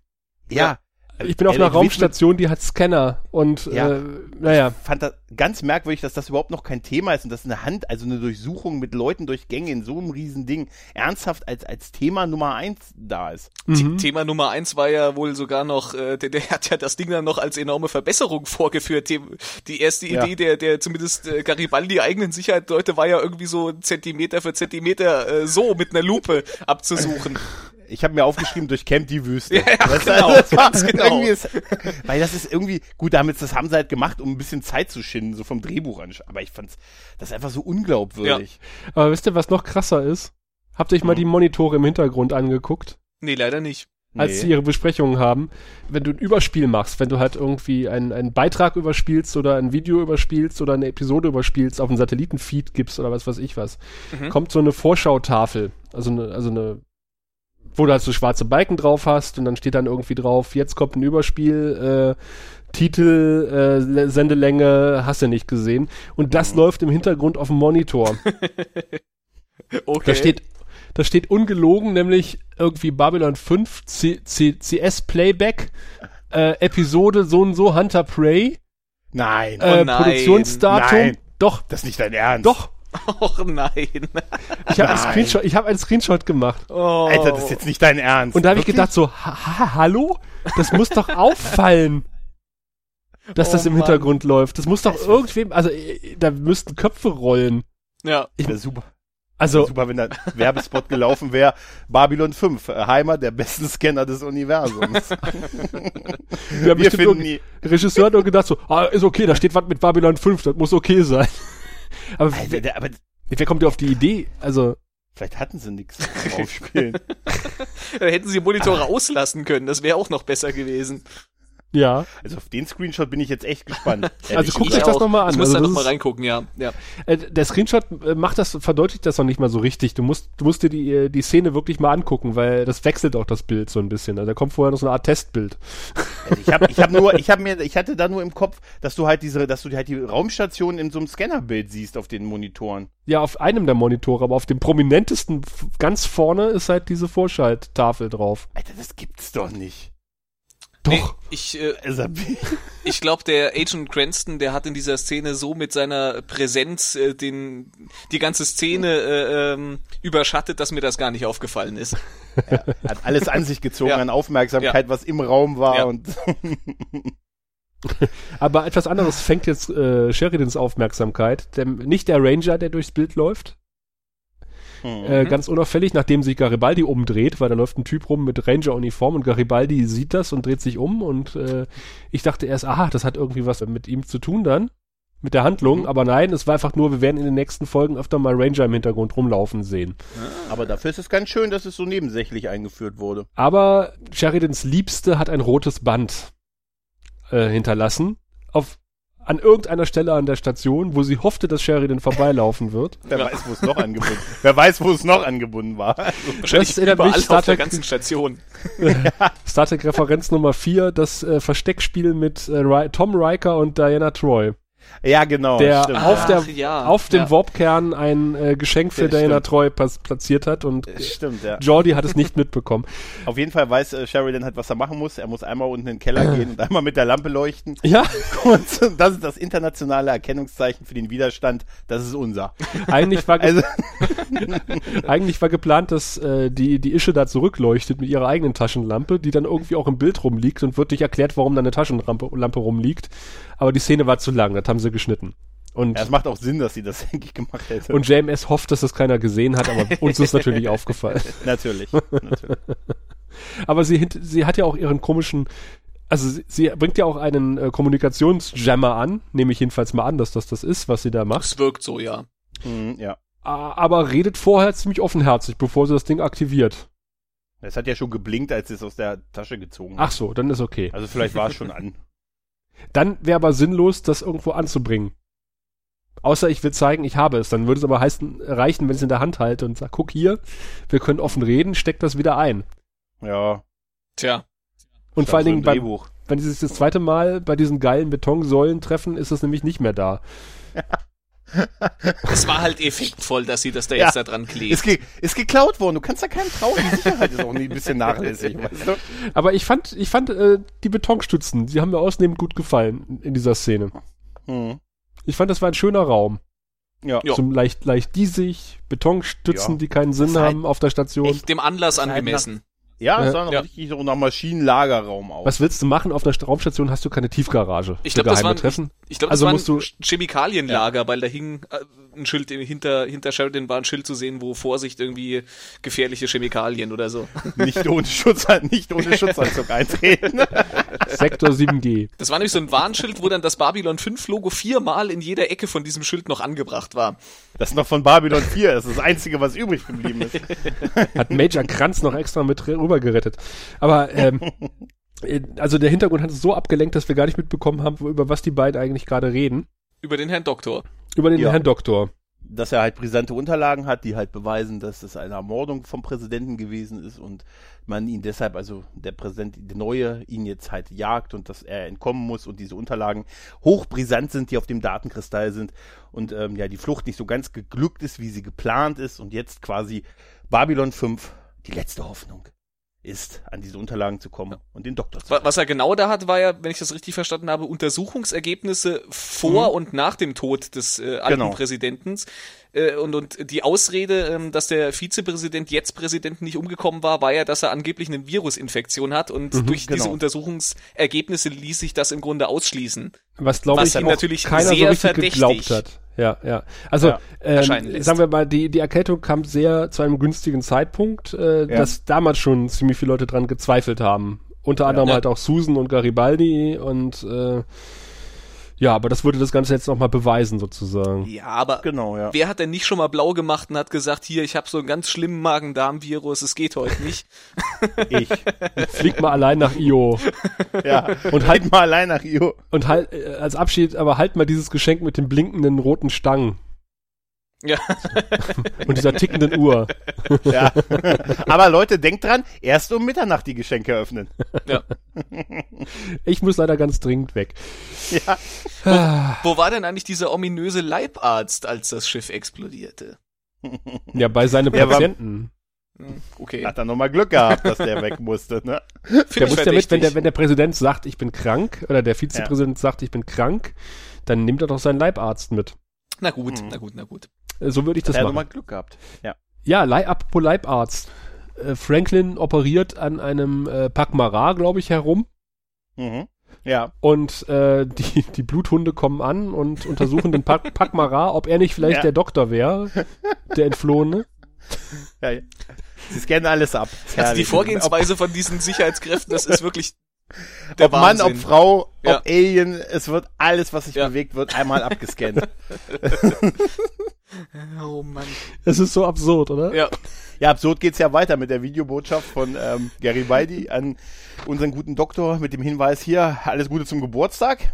Ja. Ich bin auf einer ich Raumstation, die hat Scanner und Ja. äh, naja, fand das ganz merkwürdig, dass das überhaupt noch kein Thema ist und dass eine Hand, also eine Durchsuchung mit Leuten durch Gänge in so einem riesen Ding ernsthaft als, als Thema Nummer eins da ist. Mhm. Thema Nummer eins war ja wohl sogar noch, äh, der, der hat ja das Ding dann noch als enorme Verbesserung vorgeführt. Die, die erste Ja. Idee der, der zumindest äh, Garibaldi eigenen Sicherheitsleute war ja irgendwie so Zentimeter für Zentimeter äh, so mit einer Lupe abzusuchen. ich habe mir aufgeschrieben, durchkämmt die Wüste. Ja, ja, Weißt du, genau, also das genau. Ist, weil das ist irgendwie, gut, damit, das haben sie halt gemacht, um ein bisschen Zeit zu schinden, so vom Drehbuch an. Aber ich fand's, das ist einfach so unglaubwürdig. Aber wisst ihr, was noch krasser ist? Habt ihr euch mal die Monitore im Hintergrund angeguckt? Nee, leider nicht. als Nee. sie ihre Besprechungen haben, wenn du ein Überspiel machst, wenn du halt irgendwie einen, einen Beitrag überspielst oder ein Video überspielst oder eine Episode überspielst, auf einen Satellitenfeed gibst oder was weiß ich was, Mhm. kommt so eine Vorschautafel, also eine, also eine, wo du halt so schwarze Balken drauf hast und dann steht dann irgendwie drauf, jetzt kommt ein Überspiel, äh, Titel, äh, Sendelänge, hast du nicht gesehen. Und das läuft im Hintergrund auf dem Monitor. Okay. Da steht, da steht ungelogen, nämlich irgendwie Babylon 5 C, C, CS Playback, äh, Episode so und so Hunter Prey, Nein, äh, nein. Produktionsdatum. Nein. Doch, das ist nicht dein Ernst. doch. Och nein. Ich habe einen Nein. Screenshot, ich habe einen Screenshot gemacht. Oh. Alter, das ist jetzt nicht dein Ernst. Und da habe ich gedacht so, ha, ha, hallo? Das muss doch auffallen. Dass Oh das im Mann. Hintergrund läuft. Das muss doch irgendwem, also äh, da müssten Köpfe rollen. Ja. Ich wäre super, Also, super, wenn da ein Werbespot gelaufen wäre. Babylon 5, äh, Heimat der besten Scanner des Universums. wir haben Wir finden nie. der Regisseur hat nur gedacht so, ah, ist okay, da steht was mit Babylon 5, das muss okay sein. Aber Alter, wer, aber wer kommt dir auf die Idee? Also, vielleicht hatten sie nichts zum Aufspielen. Da hätten sie Monitore auslassen können. Das wäre auch noch besser gewesen. Ja. Also auf den Screenshot bin ich jetzt echt gespannt. Also guckt euch das auch. noch mal an. Ich muss Also da das noch mal ist- reingucken, ja. ja. Äh, der Screenshot äh, macht das, verdeutlicht das noch nicht mal so richtig. Du musst, du musst dir die, äh, die Szene wirklich mal angucken, weil das wechselt auch das Bild so ein bisschen. Also da kommt vorher noch so eine Art Testbild. Also ich habe ich hab nur, ich habe mir, ich hatte da nur im Kopf, dass du halt diese, dass du halt die Raumstation in so einem Scannerbild siehst auf den Monitoren. Ja, auf einem der Monitore, aber auf dem prominentesten ganz vorne ist halt diese Vorschalttafel drauf. Alter, das gibt's doch nicht. Doch. Nee, ich, äh, ich glaube, der Agent Cranston, der hat in dieser Szene so mit seiner Präsenz äh, den, die ganze Szene äh, ähm, überschattet, dass mir das gar nicht aufgefallen ist. hat alles an sich gezogen Ja. an Aufmerksamkeit, was im Raum war Ja. und Aber etwas anderes fängt jetzt äh, Sheridans Aufmerksamkeit. Der, nicht der Ranger, der durchs Bild läuft. Äh, ganz unauffällig, nachdem sich Garibaldi umdreht, weil da läuft ein Typ rum mit Ranger-Uniform und Garibaldi sieht das und dreht sich um und äh, ich dachte erst, aha, das hat irgendwie was mit ihm zu tun dann, mit der Handlung, Mhm. aber nein, es war einfach nur, wir werden in den nächsten Folgen öfter mal Ranger im Hintergrund rumlaufen sehen. aber dafür ist es ganz schön, dass es so nebensächlich eingeführt wurde. Aber Sheridans Liebste hat ein rotes Band äh, hinterlassen, auf an irgendeiner Stelle an der Station, wo sie hoffte, dass Sheridan vorbeilaufen wird. Wer Ja. weiß, wo es noch angebunden. Wer weiß, wo es noch angebunden war. Wahrscheinlich erinnert mich Star auf der ganzen Station. Star Trek Referenz Nummer 4, das äh, Versteckspiel mit äh, Tom Riker und Diana Troy. Ja, genau. der stimmt. auf, der, Ach, ja, auf dem ja. Warpkern ein äh, Geschenk für Ja, Diana stimmt. Troy platziert hat und äh, Stimmt, ja. Jordi hat es nicht mitbekommen. Auf jeden Fall weiß äh, Sheridan halt, was er machen muss. Er muss einmal unten in den Keller gehen und einmal mit der Lampe leuchten. Ja, Und das ist das internationale Erkennungszeichen für den Widerstand. Das ist unser. eigentlich war, ge Also, eigentlich war geplant, dass äh, die, die Ische da zurückleuchtet mit ihrer eigenen Taschenlampe, die dann irgendwie auch im Bild rumliegt und wird nicht erklärt, warum da eine Taschenlampe Lampe rumliegt. Aber die Szene war zu lang, das haben sie geschnitten. Und, ja, es macht auch Sinn, dass sie das eigentlich gemacht hätte. und JMS hofft, dass das keiner gesehen hat, aber uns ist natürlich aufgefallen. natürlich. natürlich. Aber sie, sie hat ja auch ihren komischen, also sie, sie bringt ja auch einen äh, Kommunikationsjammer an, nehme ich jedenfalls mal an, dass das das ist, was sie da macht. Es wirkt so, ja. Mhm, ja. Aber redet vorher ziemlich offenherzig, bevor sie das Ding aktiviert. Es hat ja schon geblinkt, als sie es aus der Tasche gezogen hat. Ach so, dann ist okay. Also vielleicht war es schon an. Dann wäre aber sinnlos, das irgendwo anzubringen. Außer ich will zeigen, ich habe es. Dann würde es aber heißen, reichen, wenn ich es in der Hand halte und sage, guck hier, wir können offen reden, steck das wieder ein. Ja. Tja. Und vor allen Dingen, beim, wenn sie sich das zweite Mal bei diesen geilen Betonsäulen treffen, ist es nämlich nicht mehr da. Es war halt effektvoll, dass sie das da Ja. jetzt da dran klebt. Ist, ge ist geklaut worden. Du kannst da keinem trauen. Die Sicherheit ist auch ein bisschen nachlässig, weißt du? Aber ich fand, ich fand äh, die Betonstützen, die haben mir ausnehmend gut gefallen in dieser Szene. Mhm. Ich fand, das war ein schöner Raum. Ja. Ja. So leicht, leicht diesig, Betonstützen, Ja. die keinen Sinn halt haben auf der Station. echt Dem Anlass halt angemessen. Ja, es Ja. sah noch Ja. richtig so nach Maschinenlagerraum aus. Was willst du machen? Auf einer Raumstation hast du keine Tiefgarage. Ich glaube, das geheime war ein, Treffen. ich, ich glaub, Also das musst war du- ein Chemikalienlager, weil da hing äh, ein Schild hinter hinter Sheridan war ein Schild zu sehen, wo Vorsicht irgendwie gefährliche Chemikalien oder so. nicht ohne Schutz, nicht ohne Schutzanzug eintreten. Sektor 7G. Das war nämlich so ein Warnschild, wo dann das Babylon 5 Logo viermal in jeder Ecke von diesem Schild noch angebracht war. Das ist noch von Babylon 4. Das ist das Einzige, was übrig geblieben ist. Hat Major Kranz noch extra mit rüber gerettet. Aber ähm, äh, also der Hintergrund hat es so abgelenkt, dass wir gar nicht mitbekommen haben, über was die beiden eigentlich gerade reden. Über den Herrn Doktor. Über den Ja. Herrn Doktor. Dass er halt brisante Unterlagen hat, die halt beweisen, dass es eine Ermordung vom Präsidenten gewesen ist und man ihn deshalb, also der Präsident, der Neue, ihn jetzt halt jagt und dass er entkommen muss und diese Unterlagen hochbrisant sind, die auf dem Datenkristall sind und ähm, ja, die Flucht nicht so ganz geglückt ist, wie sie geplant ist und jetzt quasi Babylon 5 die letzte Hoffnung ist, an diese Unterlagen zu kommen und den Doktor zu Wa- Was er genau da hat, war ja, wenn ich das richtig verstanden habe, Untersuchungsergebnisse vor und nach dem Tod des äh, alten Genau. Präsidenten. Äh, und, und die Ausrede, ähm, dass der Vizepräsident, jetzt Präsident, nicht umgekommen war, war ja, dass er angeblich eine Virusinfektion hat. Und durch diese genau. Untersuchungsergebnisse ließ sich das im Grunde ausschließen. Was glaube ich ihn natürlich keiner so sehr richtig verdächtig geglaubt hat. Ja, ja. Also Ja, ähm, sagen wir mal, die, die Erkältung kam sehr zu einem günstigen Zeitpunkt, äh, Ja. dass damals schon ziemlich viele Leute dran gezweifelt haben. Unter anderem Ja. halt auch Susan und Garibaldi und äh, ja, aber das würde das Ganze jetzt nochmal beweisen sozusagen. Ja, aber Genau, ja. wer hat denn nicht schon mal blau gemacht und hat gesagt, hier, ich habe so einen ganz schlimmen Magen-Darm-Virus, es geht heute nicht. Ich. Flieg mal allein nach Io Ja. Und halt- halt mal allein nach Io. und halt äh, als Abschied, aber halt mal dieses Geschenk mit den blinkenden roten Stangen Ja. und dieser tickenden Uhr. Ja. Aber Leute, denkt dran, erst um Mitternacht die Geschenke öffnen. ja. Ich muss leider ganz dringend weg. Ja. Wo war denn eigentlich dieser ominöse Leibarzt, als das Schiff explodierte? Ja, bei seinen Ja, Patienten. Okay. Hat er nochmal Glück gehabt, dass der weg musste, ne? Find Der muss ja mit, wenn der, wenn der Präsident sagt, ich bin krank, oder der Vizepräsident sagt, ich bin krank, dann nimmt er doch seinen Leibarzt mit. Na gut, Mhm. na gut, na gut. So würde ich das hat machen. nochmal Glück gehabt. Ja. Ja, apropos Leibarzt. Äh, Franklin operiert an einem äh, Pakmara, glaube ich, herum. Mhm. Ja. Und äh, die, die Bluthunde kommen an und untersuchen den Pak Pakmara, ob er nicht vielleicht Ja. der Doktor wäre, der Entflohene. ja. ja. Sie scannen alles ab. Also die. Vorgehensweise von diesen Sicherheitskräften, das ist wirklich der ob Mann, Wahnsinn. ob Frau, Ja. ob Alien, es wird alles, was sich Ja. bewegt, wird einmal abgescannt. Oh Mann. Es ist so absurd, oder? Ja, ja, absurd geht's ja weiter mit der Videobotschaft von ähm, Gary Baldi an unseren guten Doktor mit dem Hinweis hier, alles Gute zum Geburtstag.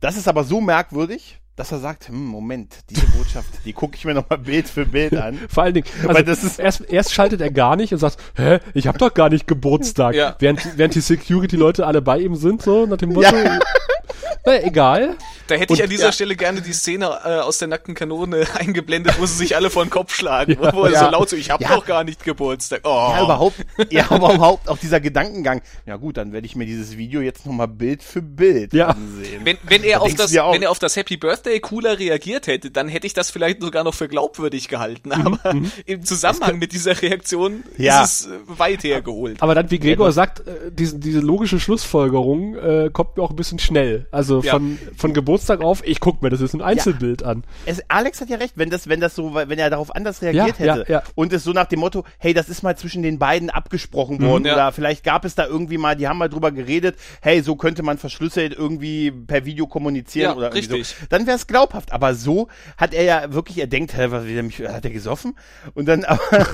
Das ist aber so merkwürdig, dass er sagt, hm, Moment, diese Botschaft, die gucke ich mir nochmal Bild für Bild an. Vor allen Dingen, also das ist- erst, erst schaltet er gar nicht und sagt, hä, ich hab doch gar nicht Geburtstag. Ja. Während, während die Security-Leute alle bei ihm sind, so nach dem Motto, naja, egal. da hätte ich Und- an dieser ja. Stelle gerne die Szene äh, aus der nackten Kanone eingeblendet, wo sie sich alle vor den Kopf schlagen, Ja. wo er Ja. so laut so, ich hab Ja. doch gar nicht Geburtstag. Oh. Ja, überhaupt, ja, aber überhaupt auch dieser Gedankengang. Ja gut, dann werde ich mir dieses Video jetzt nochmal Bild für Bild Ja. ansehen. Wenn, wenn er Da auf das, auch- wenn er auf das Happy Birthday cooler reagiert hätte, dann hätte ich das vielleicht sogar noch für glaubwürdig gehalten. Aber im Zusammenhang mit dieser Reaktion Ja. ist es äh, weit hergeholt. Aber dann, wie Gregor sagt, äh, diese, diese logische Schlussfolgerung äh, kommt mir auch ein bisschen schnell. Also Ja. von, von Geburtstag auf, ich guck mir das ist ein Einzelbild an. Es, Alex hat ja recht, wenn das, wenn das so, wenn er darauf anders reagiert Ja, ja, hätte ja. und es so nach dem Motto, hey, das ist mal zwischen den beiden abgesprochen worden ja. oder vielleicht gab es da irgendwie mal, die haben mal drüber geredet, hey, so könnte man verschlüsselt irgendwie per Video kommunizieren Ja, oder irgendwie richtig. so. Dann wäre es glaubhaft. Aber so hat er ja wirklich, er denkt, hä, was, hat er gesoffen? Und dann, aber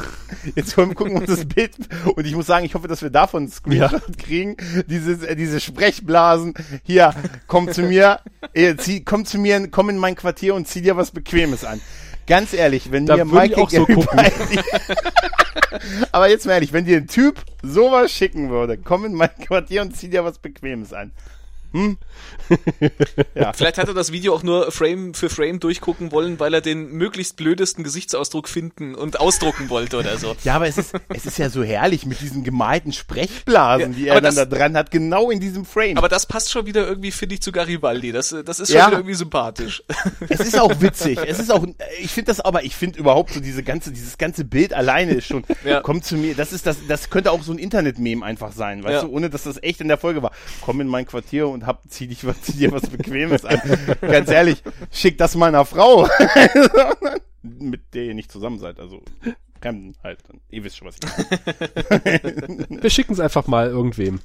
jetzt wollen wir gucken uns das Bild und ich muss sagen, ich hoffe, dass wir davon einen Screenshot kriegen. Dieses, äh, diese Sprechblasen. Hier, komm zu mir, äh, zieh, komm zu mir, komm in mein Quartier und zieh dir was Bequemes an. Ganz ehrlich, wenn Da dir Michael auch so gucken. Aber jetzt mal ehrlich, wenn dir ein Typ sowas schicken würde, komm in mein Quartier und zieh dir was Bequemes an. Vielleicht hat er das Video auch nur Frame für Frame durchgucken wollen, weil er den möglichst blödesten Gesichtsausdruck finden und ausdrucken wollte oder so. Ja, aber es ist, es ist ja so herrlich mit diesen gemalten Sprechblasen, Ja, die er dann das- da dran hat, genau in diesem Frame. Aber das passt schon wieder irgendwie, finde ich, zu Garibaldi. Das, das ist schon Ja. wieder irgendwie sympathisch. es ist auch witzig. Es ist auch, ich finde das aber, ich finde überhaupt so diese ganze, dieses ganze Bild alleine ist schon, Ja. kommt zu mir, das ist das, das könnte auch so ein Internet-Meme einfach sein, weißt Ja. du, ohne dass das echt in der Folge war. Komm in mein Quartier und hab, zieh dich, was- zieh dir was Bequemes an. Ganz ehrlich, schick das meiner Frau. Mit der ihr nicht zusammen seid, also, Fremden halt. Ihr wisst schon, was ich meine. Wir schicken es einfach mal irgendwem.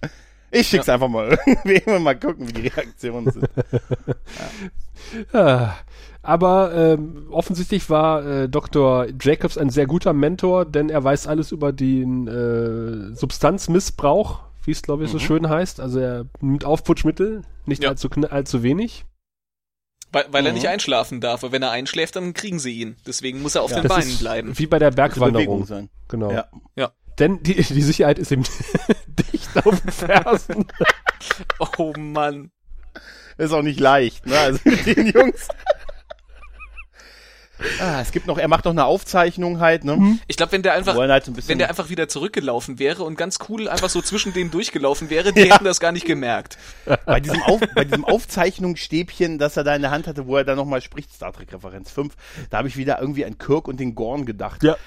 Ich schick's einfach mal irgendwie, mal gucken, wie die Reaktionen sind. Ah, Aber ähm, offensichtlich war äh, Dr. Jacobs ein sehr guter Mentor, denn er weiß alles über den äh, Substanzmissbrauch, wie es glaube ich so schön heißt. Also er nimmt Aufputschmittel, nicht Ja. allzu, allzu wenig. Weil, weil er Mhm. nicht einschlafen darf. Und wenn er einschläft, dann kriegen sie ihn. Deswegen muss er auf Ja. den Das Beinen ist bleiben. wie bei der Bergwanderung. sein. Genau. Ja. Denn die, die Sicherheit ist ihm dicht auf den Fersen. Oh Mann. Ist auch nicht leicht, ne? Also mit den Jungs. Ah, es gibt noch, er macht noch eine Aufzeichnung halt, ne? Ich glaube, wenn der einfach, halt so ein wenn der einfach wieder zurückgelaufen wäre und ganz cool einfach so zwischen denen durchgelaufen wäre, die hätten das gar nicht gemerkt. bei diesem, Auf, bei diesem Aufzeichnungsstäbchen, das er da in der Hand hatte, wo er dann nochmal spricht, Star Trek Referenz 5, da habe ich wieder irgendwie an Kirk und den Gorn gedacht. Ja.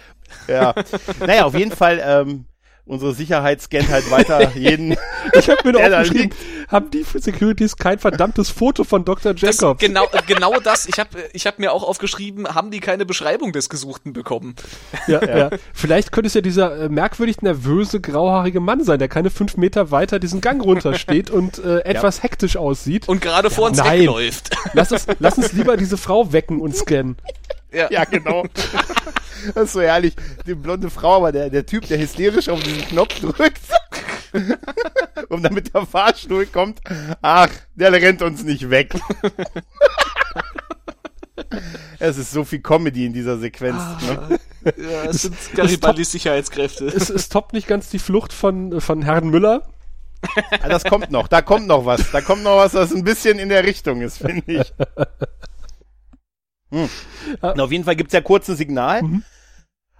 Ja. Naja, auf jeden Fall, ähm, unsere Sicherheit scannt halt weiter jeden. Ich habe mir noch aufgeschrieben, haben die Securities kein verdammtes Foto von Dr. Das, Jacobs? genau, genau das. Ich habe ich hab mir auch aufgeschrieben, haben die keine Beschreibung des Gesuchten bekommen. Ja, ja. Vielleicht könnte es ja dieser äh, merkwürdig nervöse, grauhaarige Mann sein, der keine fünf Meter weiter diesen Gang runtersteht und äh, etwas hektisch aussieht. Und gerade vor uns nein. wegläuft. Lass uns, lass uns lieber diese Frau wecken und scannen. Ja. Ja, genau. Das ist so herrlich. Die blonde Frau, aber der, der Typ, der hysterisch auf diesen Knopf drückt. Und damit der Fahrstuhl kommt, ach, der rennt uns nicht weg. Es ist so viel Comedy in dieser Sequenz. Ne? Ja, es sind Garibaldis Sicherheitskräfte. Es, es toppt nicht ganz die Flucht von, von Herrn Müller. Ah, Das kommt noch, da kommt noch was. Da kommt noch was, das ein bisschen in der Richtung ist, finde ich. Hm. Und auf jeden Fall gibt's ja kurz ein Signal.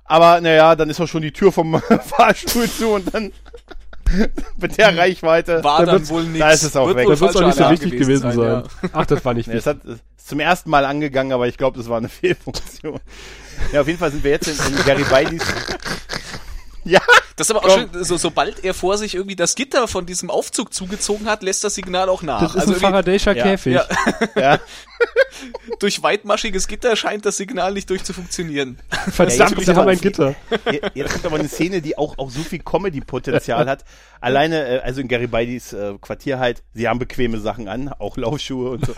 Aber naja, dann ist auch schon die Tür vom Fahrstuhl zu und dann mit der Reichweite. War Da dann wohl nichts. da ist es auch weg. Da wird es auch nicht so wichtig gewesen sein. ja. Ach, das war nicht Nee, es wichtig. hat es ist zum ersten Mal angegangen, aber ich glaube, das war eine Fehlfunktion. Ja, auf jeden Fall sind wir jetzt in, in Garibaldis. Ja, Das ist aber auch Komm. schön, so, sobald er vor sich irgendwie das Gitter von diesem Aufzug zugezogen hat, lässt das Signal auch nach. Das ist also ein Faraday'scher Ja. Käfig. Ja. ja. durch weitmaschiges Gitter scheint das Signal nicht durchzufunktionieren. Verdammt, Ja, jetzt sie kommt haben aber ein Gitter. Je- Jetzt kommt aber eine Szene, die auch, auch so viel Comedy-Potenzial hat. Alleine, äh, also in Garibaldis äh, Quartier halt, sie haben bequeme Sachen an, auch Laufschuhe und so.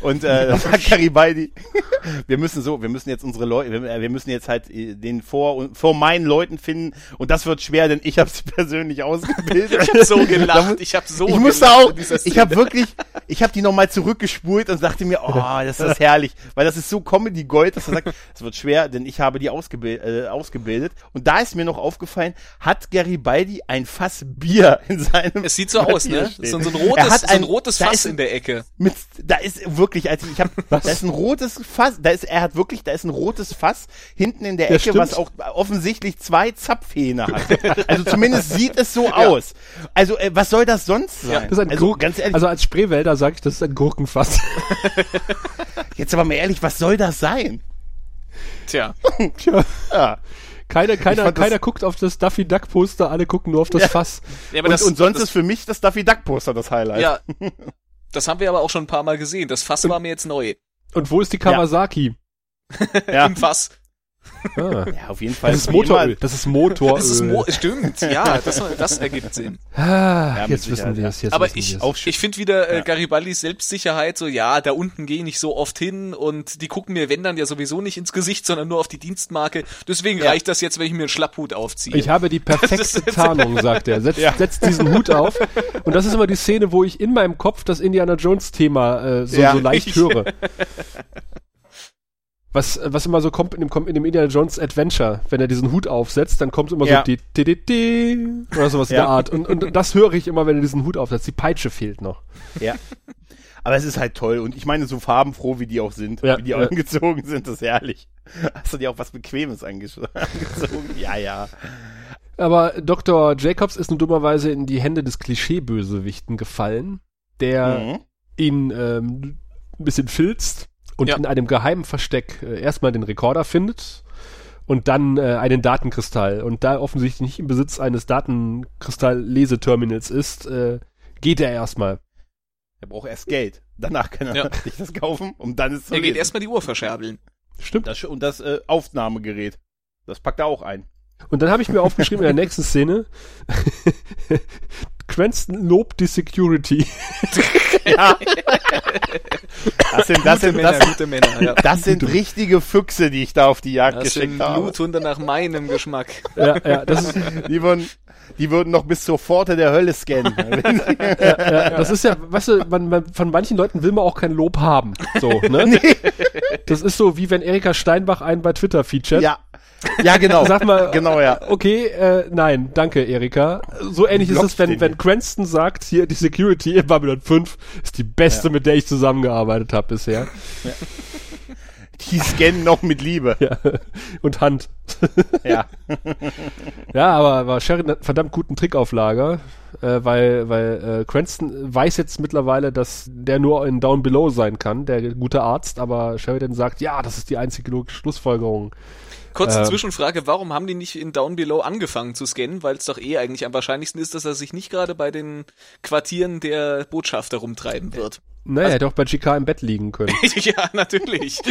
Und äh, dann sagt Garibaldi, wir müssen so, wir müssen jetzt unsere Leute, wir, äh, wir müssen jetzt halt äh, den vor, vor meinen Leuten finden und das wird schwer, denn ich habe sie persönlich ausgebildet. Ich hab so gelacht, ich hab so ich musste gelacht auch, ich habe wirklich, ich habe die nochmal zurückgespult und sagte mir, oh, das ist herrlich, weil das ist so Comedy Gold, dass er sagt, es wird schwer, denn ich habe die ausgebil äh, ausgebildet. Und da ist mir noch aufgefallen, hat Garibaldi ein Fass Bier in seinem Es sieht so aus, Quartier ne? So, so ein Er rotes, hat so ein ein- rotes Fass ist- in der Ecke. mit, da ist wirklich, also ich habe, da ist ein rotes Fass, da ist, er hat wirklich, da ist ein rotes Fass hinten in der Ja, Ecke, was stimmt. auch offensichtlich zwei Zapfhähne hat. Also zumindest sieht es so aus. Also äh, was soll das sonst sein? Das ist ein also Gurken. ganz ehrlich, Also als Spreewälder sage ich, das ist ein Gurkenfass. jetzt aber mal ehrlich, was soll das sein? Tja. Tja. Ja. Keiner, keiner, keiner guckt auf das Duffy Duck Poster, alle gucken nur auf das Ja. Fass. Ja, aber Und, das, und sonst das, ist für mich das Duffy Duck Poster das Highlight. ja, das haben wir aber auch schon ein paar Mal gesehen. Das Fass war mir jetzt neu. Und wo ist die Kawasaki? ja. Im Fass. Ah. Ja, auf jeden Fall. Das ist Motoröl. Das ist Motoröl. Das ist Mo stimmt, ja, das, das ergibt Sinn. ah, Ja, jetzt wissen wir es. Jetzt Aber ich, ich finde wieder äh. Garibaldis Selbstsicherheit so, ja, da unten gehe ich nicht so oft hin und die gucken mir, wenn dann ja sowieso nicht ins Gesicht, sondern nur auf die Dienstmarke. Deswegen Ja. reicht das jetzt, wenn ich mir einen Schlapphut aufziehe. Ich habe die perfekte Tarnung, sagt er. Setzt, Ja. setzt diesen Hut auf. Und das ist immer die Szene, wo ich in meinem Kopf das Indiana Jones Thema äh, so, Ja. so leicht höre. was, was immer so kommt in dem, in dem Indiana Jones Adventure, wenn er diesen Hut aufsetzt, dann kommt immer Ja. so die, die, die, oder sowas in Ja. der Art. Und, und das höre ich immer, wenn er diesen Hut aufsetzt. Die Peitsche fehlt noch. Ja. Aber es ist halt toll. Und ich meine, so farbenfroh, wie die auch sind, Ja, wie die ja. angezogen sind, das ist herrlich. Hast du dir auch was Bequemes angezogen? Ja, ja. Aber Dr. Jacobs ist nun dummerweise in die Hände des Klischeebösewichten gefallen, der Mhm. ihn ähm, ein bisschen filzt und Ja. in einem geheimen Versteck äh, erstmal den Rekorder findet und dann äh, einen Datenkristall. Und da er offensichtlich nicht im Besitz eines Datenkristall-Leseterminals ist, äh, geht er erstmal. Er braucht erst Geld. Danach kann er Ja. sich das kaufen, um dann es zu Er geht lesen. erstmal die Uhr verscherbeln. Stimmt. Das, und das äh, Aufnahmegerät. Das packt er auch ein. Und dann habe ich mir aufgeschrieben in der nächsten Szene, Cranston lobt die Security. Das sind, das sind, das, gute Männer, ja. das sind richtige Füchse, die ich da auf die Jagd Das sind geschickt habe. Bluthunde nach meinem Geschmack. ja, ja, das ist, Die würden, die würden noch bis zur Pforte der Hölle scannen. ja, das ist ja, weißt du, man, man, von manchen Leuten will man auch kein Lob haben. So, ne? Das ist so, wie wenn Erika Steinbach einen bei Twitter featuret. ja. Ja, genau. Sag mal, Genau, ja. Okay, äh, nein, danke, Erika. So ähnlich ist es, wenn, wenn Cranston sagt, hier die Security in Babylon 5 ist die beste, mit der ich zusammengearbeitet habe bisher. Die scannen noch mit Liebe. Ja. Und Hand. Ja. Ja, aber, aber Sheridan hat einen verdammt guten Trick auf Lager, äh, weil, weil äh, Cranston weiß jetzt mittlerweile, dass der nur in Down Below sein kann, der gute Arzt, aber Sheridan sagt, ja, das ist die einzige logische Schlussfolgerung. Kurze Ähm. Zwischenfrage, warum haben die nicht in Down Below angefangen zu scannen? Weil es doch eh eigentlich am wahrscheinlichsten ist, dass er sich nicht gerade bei den Quartieren der Botschafter rumtreiben wird. Naja, er hätte auch bei GK im Bett liegen können. ja, natürlich.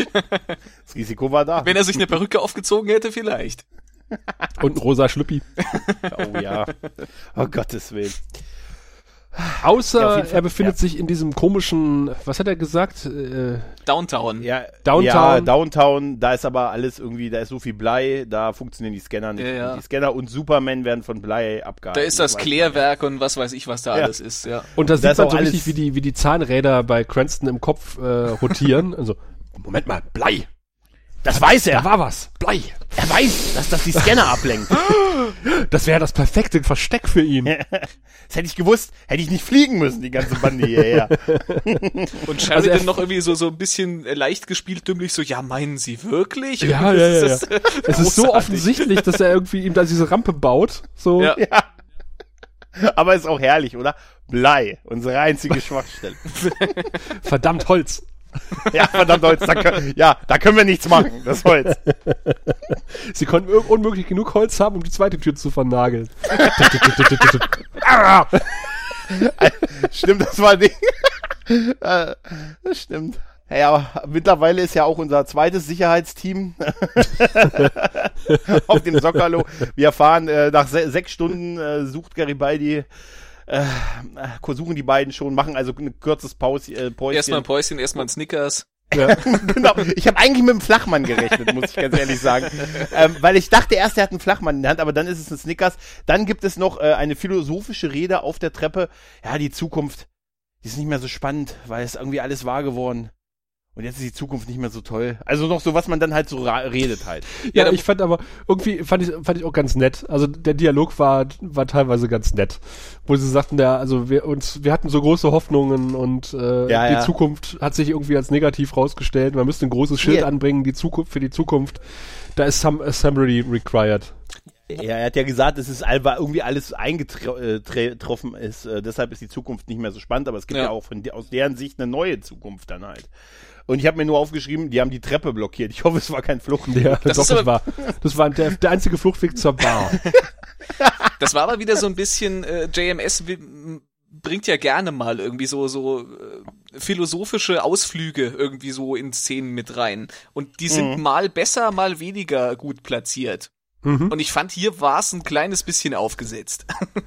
Das Risiko war da. Wenn er sich eine Perücke aufgezogen hätte, vielleicht. Und ein rosa Schlüppi. Oh ja. Oh Gottes Willen. Außer Ja, er befindet ja. sich in diesem komischen, was hat er gesagt? Äh, Downtown. Ja, Downtown. Ja, Downtown, da ist aber alles irgendwie, da ist so viel Blei, da funktionieren die Scanner nicht. Ja, ja. Und Die Scanner und Superman werden von Blei abgehalten. Da ist das Klärwerk und was weiß ich, was da Ja. alles ist, ja. und da sieht man so alles- richtig, wie die, wie die Zahnräder bei Cranston im Kopf äh, rotieren. Also, Moment mal, Blei. Das weiß er. Da war was. Blei. Er weiß, dass das die Scanner ablenkt. Das wäre das perfekte Versteck für ihn. Das hätte ich gewusst, hätte ich nicht fliegen müssen, die ganze Bande hierher. Und Sheridan er- noch irgendwie so, so ein bisschen äh, leicht gespielt dümmlich so, ja, meinen Sie wirklich? Ja, ja, ja, ist das, äh, Es ist so offensichtlich, dass er irgendwie ihm da diese Rampe baut. So. Ja. Aber ist auch herrlich, oder? Blei, unsere einzige Schwachstelle. Verdammt Holz. Ja, verdammt Holz, da können, ja, da können wir nichts machen, das Holz. Sie konnten unmöglich genug Holz haben, um die zweite Tür zu vernageln. Stimmt, das war Ding. Äh, das stimmt. Ja, mittlerweile ist ja auch unser zweites Sicherheitsteam auf dem Sockerlo. Wir fahren äh, nach se sechs Stunden, äh, sucht Garibaldi, äh, äh, suchen die beiden schon, machen also ein kurzes Pause, äh, Päuschen. Erstmal ein Päuschen, erstmal ein Snickers. ja. genau. Ich habe eigentlich mit dem Flachmann gerechnet, muss ich ganz ehrlich sagen. Ähm, weil ich dachte erst, er hat einen Flachmann in der Hand, aber dann ist es ein Snickers. Dann gibt es noch äh, eine philosophische Rede auf der Treppe. Ja, die Zukunft, die ist nicht mehr so spannend, weil es irgendwie alles wahr geworden. Und jetzt ist die Zukunft nicht mehr so toll. Also noch so, was man dann halt so redet halt. Ja, Ja, ich fand aber irgendwie fand ich fand ich auch ganz nett. Also der Dialog war war teilweise ganz nett, wo sie sagten, ja, also wir uns wir hatten so große Hoffnungen und äh, Ja, die ja. Zukunft hat sich irgendwie als negativ rausgestellt. Man müsste ein großes Schild Hier. anbringen, die Zukunft für die Zukunft. Da ist some assembly required. Ja, er hat ja gesagt, es ist all- weil irgendwie alles eingetroffen ist. Äh, deshalb ist die Zukunft nicht mehr so spannend, aber es gibt ja, Ja. auch von, aus deren Sicht eine neue Zukunft dann halt. Und ich habe mir nur aufgeschrieben, die haben die Treppe blockiert. Ich hoffe, es war kein Fluchtweg. Ja, Das doch, ist das war das war der, der einzige Fluchtweg zur Bar. Das war aber wieder so ein bisschen, äh, JMS will, bringt ja gerne mal irgendwie so, so äh, philosophische Ausflüge irgendwie so in Szenen mit rein. Und die sind mal besser, mal weniger gut platziert. Mhm. Und ich fand, hier war es ein kleines bisschen aufgesetzt.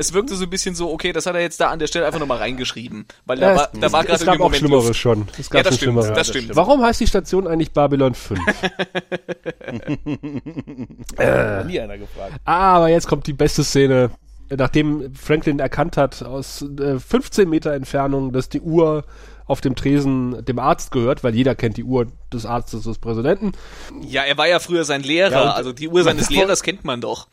es wirkte so ein bisschen so, okay, das hat er jetzt da an der Stelle einfach nochmal reingeschrieben. Weil da Ja, war, da war es gerade gab irgendwie auch Moment Schlimmeres schon. Es gab Ja, das schon stimmt, Schlimmeres. das stimmt. Warum heißt die Station eigentlich Babylon 5? Hat nie einer gefragt. Ah, aber jetzt kommt die beste Szene nachdem Franklin erkannt hat aus äh, 15 Meter Entfernung, dass die Uhr auf dem Tresen dem Arzt gehört, weil jeder kennt die Uhr des Arztes des Präsidenten. Ja, er war ja früher sein Lehrer, Ja, also die Uhr seines Lehrers kennt man doch.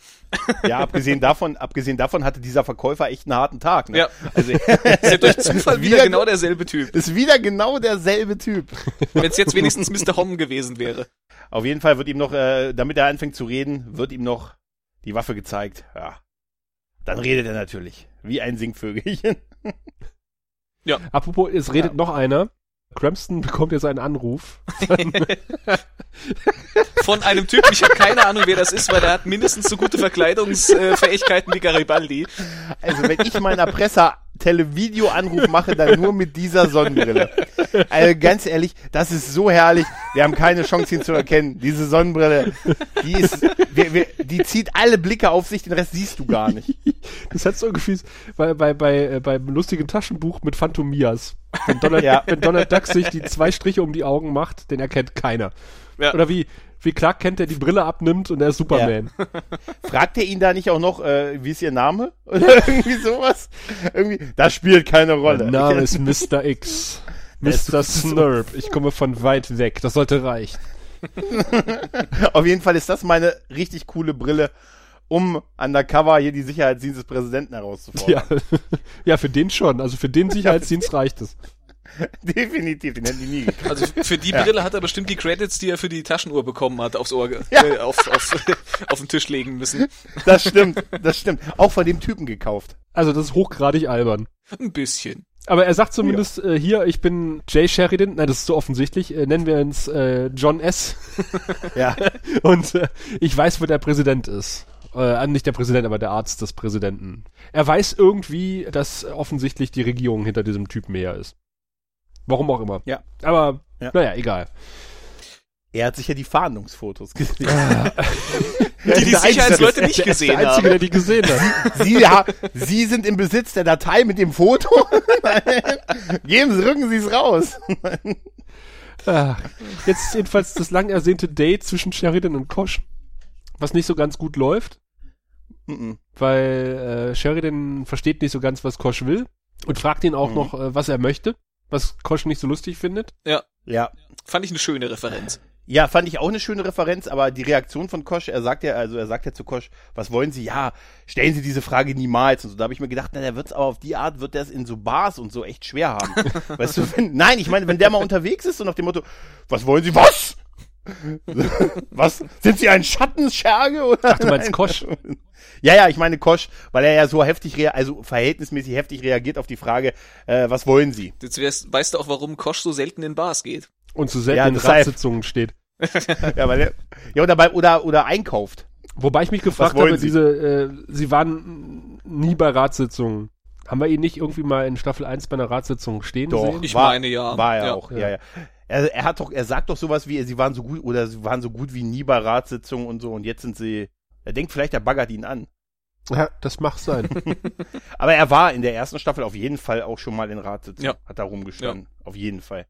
Ja, abgesehen davon, abgesehen davon hatte dieser Verkäufer echt einen harten Tag. Ne? Ja. Also, Ist ja durch Zufall wieder Wieder- genau derselbe Typ. ist wieder genau derselbe Typ. Wenn es jetzt wenigstens Mr. Hom gewesen wäre. Auf jeden Fall wird ihm noch, äh, damit er anfängt zu reden, wird ihm noch die Waffe gezeigt. Ja. Dann redet er natürlich. Wie ein Singvögelchen. Apropos, es redet noch einer. Crampston bekommt jetzt einen Anruf. Von einem Typen, ich habe keine Ahnung, wer das ist, weil der hat mindestens so gute Verkleidungsfähigkeiten wie Garibaldi. Also wenn ich meiner Presse Televideo-Anruf mache, dann nur mit dieser Sonnenbrille. Also ganz ehrlich, das ist so herrlich. Wir haben keine Chance, ihn zu erkennen. Diese Sonnenbrille, die ist, wir, wir, die zieht alle Blicke auf sich, den Rest siehst du gar nicht. Das hat so irgendwie bei, bei, bei, äh, beim lustigen Taschenbuch mit Phantomias. Wenn Donald, Ja. wenn Donald Duck sich die zwei Striche um die Augen macht, den erkennt keiner. Ja. Oder wie, wie Clark Kent, der die Brille abnimmt und er ist Superman. Fragt er ihn da nicht auch noch, äh, wie ist ihr Name? Oder irgendwie sowas? Irgendwie, das spielt keine Rolle. Mein Name ist Mr. X. Mr. Snurp. Ich komme von weit weg. Das sollte reichen. Auf jeden Fall ist das meine richtig coole Brille, um undercover hier die Sicherheitsdienst des Präsidenten herauszufordern. Ja. ja, für den schon. Also für den Sicherheitsdienst reicht es. Definitiv, den hätten die nie gekriegt. Also für die Brille hat er bestimmt die Credits, die er für die Taschenuhr bekommen hat, aufs Ohr, Ja. äh, auf, auf, auf den Tisch legen müssen. Das stimmt, das stimmt. Auch von dem Typen gekauft. Also das ist hochgradig albern. Ein bisschen. Aber er sagt zumindest äh, hier, ich bin Jay Sheridan. Nein, das ist so offensichtlich. Äh, nennen wir uns äh, John S. Ja. Und äh, ich weiß, wo der Präsident ist. Äh, nicht der Präsident, aber der Arzt des Präsidenten. Er weiß irgendwie, dass offensichtlich die Regierung hinter diesem Typen mehr ist. Warum auch immer. Ja. Aber, Ja. naja, egal. Er hat sich ja die Fahndungsfotos gesehen. Die die Sicherheitsleute nicht der gesehen der Einzige, der haben. die gesehen hat. Sie, ja, Sie sind im Besitz der Datei mit dem Foto. Geben Sie, rücken Sie es raus. Ah, jetzt ist jedenfalls das lang ersehnte Date zwischen Sheridan und Kosch, was nicht so ganz gut läuft, Mhm. weil äh, Sheridan versteht nicht so ganz, was Kosch will und fragt ihn auch Mhm. noch, äh, was er möchte, was Kosch nicht so lustig findet. Ja. Fand ich eine schöne Referenz. Ja, fand ich auch eine schöne Referenz, aber die Reaktion von Kosch, er sagt ja, also er sagt ja zu Kosch, was wollen Sie? Ja, stellen Sie diese Frage niemals. Und so, da habe ich mir gedacht, na, der wird's aber auf die Art, wird der es in so Bars und so echt schwer haben. weißt du, wenn, nein, ich meine, wenn der mal unterwegs ist und nach dem Motto, was wollen Sie? Was? was? Sind Sie ein Schattenscherge? Oder? Ach, du meinst Kosch? Ja, ja, ich meine Kosch, weil er ja so heftig, rea also verhältnismäßig heftig reagiert auf die Frage, äh, was wollen Sie? Jetzt weißt, weißt du auch, warum Kosch so selten in Bars geht. Und zu selten Ja, in. Ratssitzungen steht. Ja, weil er, ja, oder, bei, oder, oder einkauft. Wobei ich mich gefragt habe, Sie? diese, äh, sie waren nie bei Ratssitzungen. Haben wir ihn nicht irgendwie mal in Staffel 1 bei einer Ratssitzung stehen Doch, sehen? Ich war, meine, ja. War er Ja. auch, ja, ja. Er, er hat doch, er sagt doch sowas wie, sie waren so gut, oder sie waren so gut wie nie bei Ratssitzungen und so, und jetzt sind sie, er denkt vielleicht, er baggert ihn an. Ja, das mag sein. Aber er war in der ersten Staffel auf jeden Fall auch schon mal in Ratssitzungen. Ja. Hat da rumgestanden. Auf jeden Fall.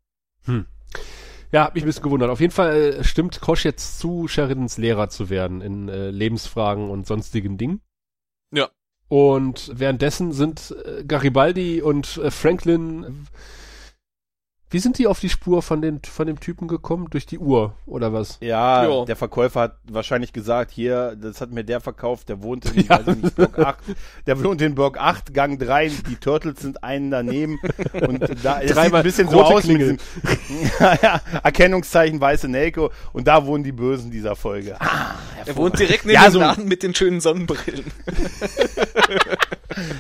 Ja, hab mich ein bisschen gewundert. Auf jeden Fall äh, stimmt Kosch jetzt zu, Sheridans Lehrer zu werden in äh, Lebensfragen und sonstigen Dingen. Ja. Und währenddessen sind äh, Garibaldi und äh, Franklin. Wie sind die auf die Spur von, den, von dem Typen gekommen? Durch die Uhr oder was? Ja, Ja. der Verkäufer hat wahrscheinlich gesagt, hier, das hat mir der verkauft, der wohnt in weiß ich nicht, Block 8, der wohnt in Block 8, Gang 3, die Turtles sind einen daneben und da es sieht ein bisschen so aus Klingel. mit diesem, ja, ja, Erkennungszeichen weiße Nelko und da wohnen die Bösen dieser Folge. Ah, Er wohnt direkt neben Ja, dem so- Laden mit den schönen Sonnenbrillen.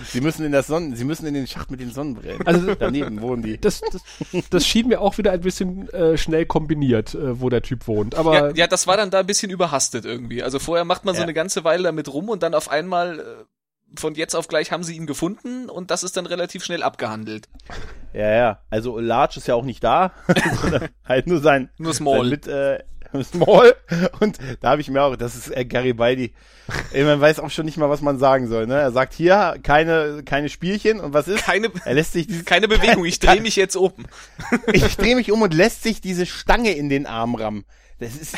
Sie müssen in das Sonnen, sie müssen in den Schacht mit den Sonnenbrillen. Also- daneben wohnen die. Das, das, das schien mir auch wieder ein bisschen äh, schnell kombiniert, äh, wo der Typ wohnt. Aber Ja, ja, das war dann da ein bisschen überhastet irgendwie. Also vorher macht man so Ja. eine ganze Weile damit rum und dann auf einmal äh, von jetzt auf gleich haben sie ihn gefunden und das ist dann relativ schnell abgehandelt. Ja, ja. Also Large ist ja auch nicht da, sondern halt nur sein, Nur Small. sein mit, äh, Small. Und da habe ich mir auch, das ist äh, Garibaldi. Ey, Man weiß auch schon nicht mal, was man sagen soll. Ne? Er sagt hier keine keine Spielchen und was ist? Keine, Er lässt sich dieses, keine Bewegung, ich drehe mich jetzt um. ich drehe mich um und lässt sich diese Stange in den Arm rammen. Das ist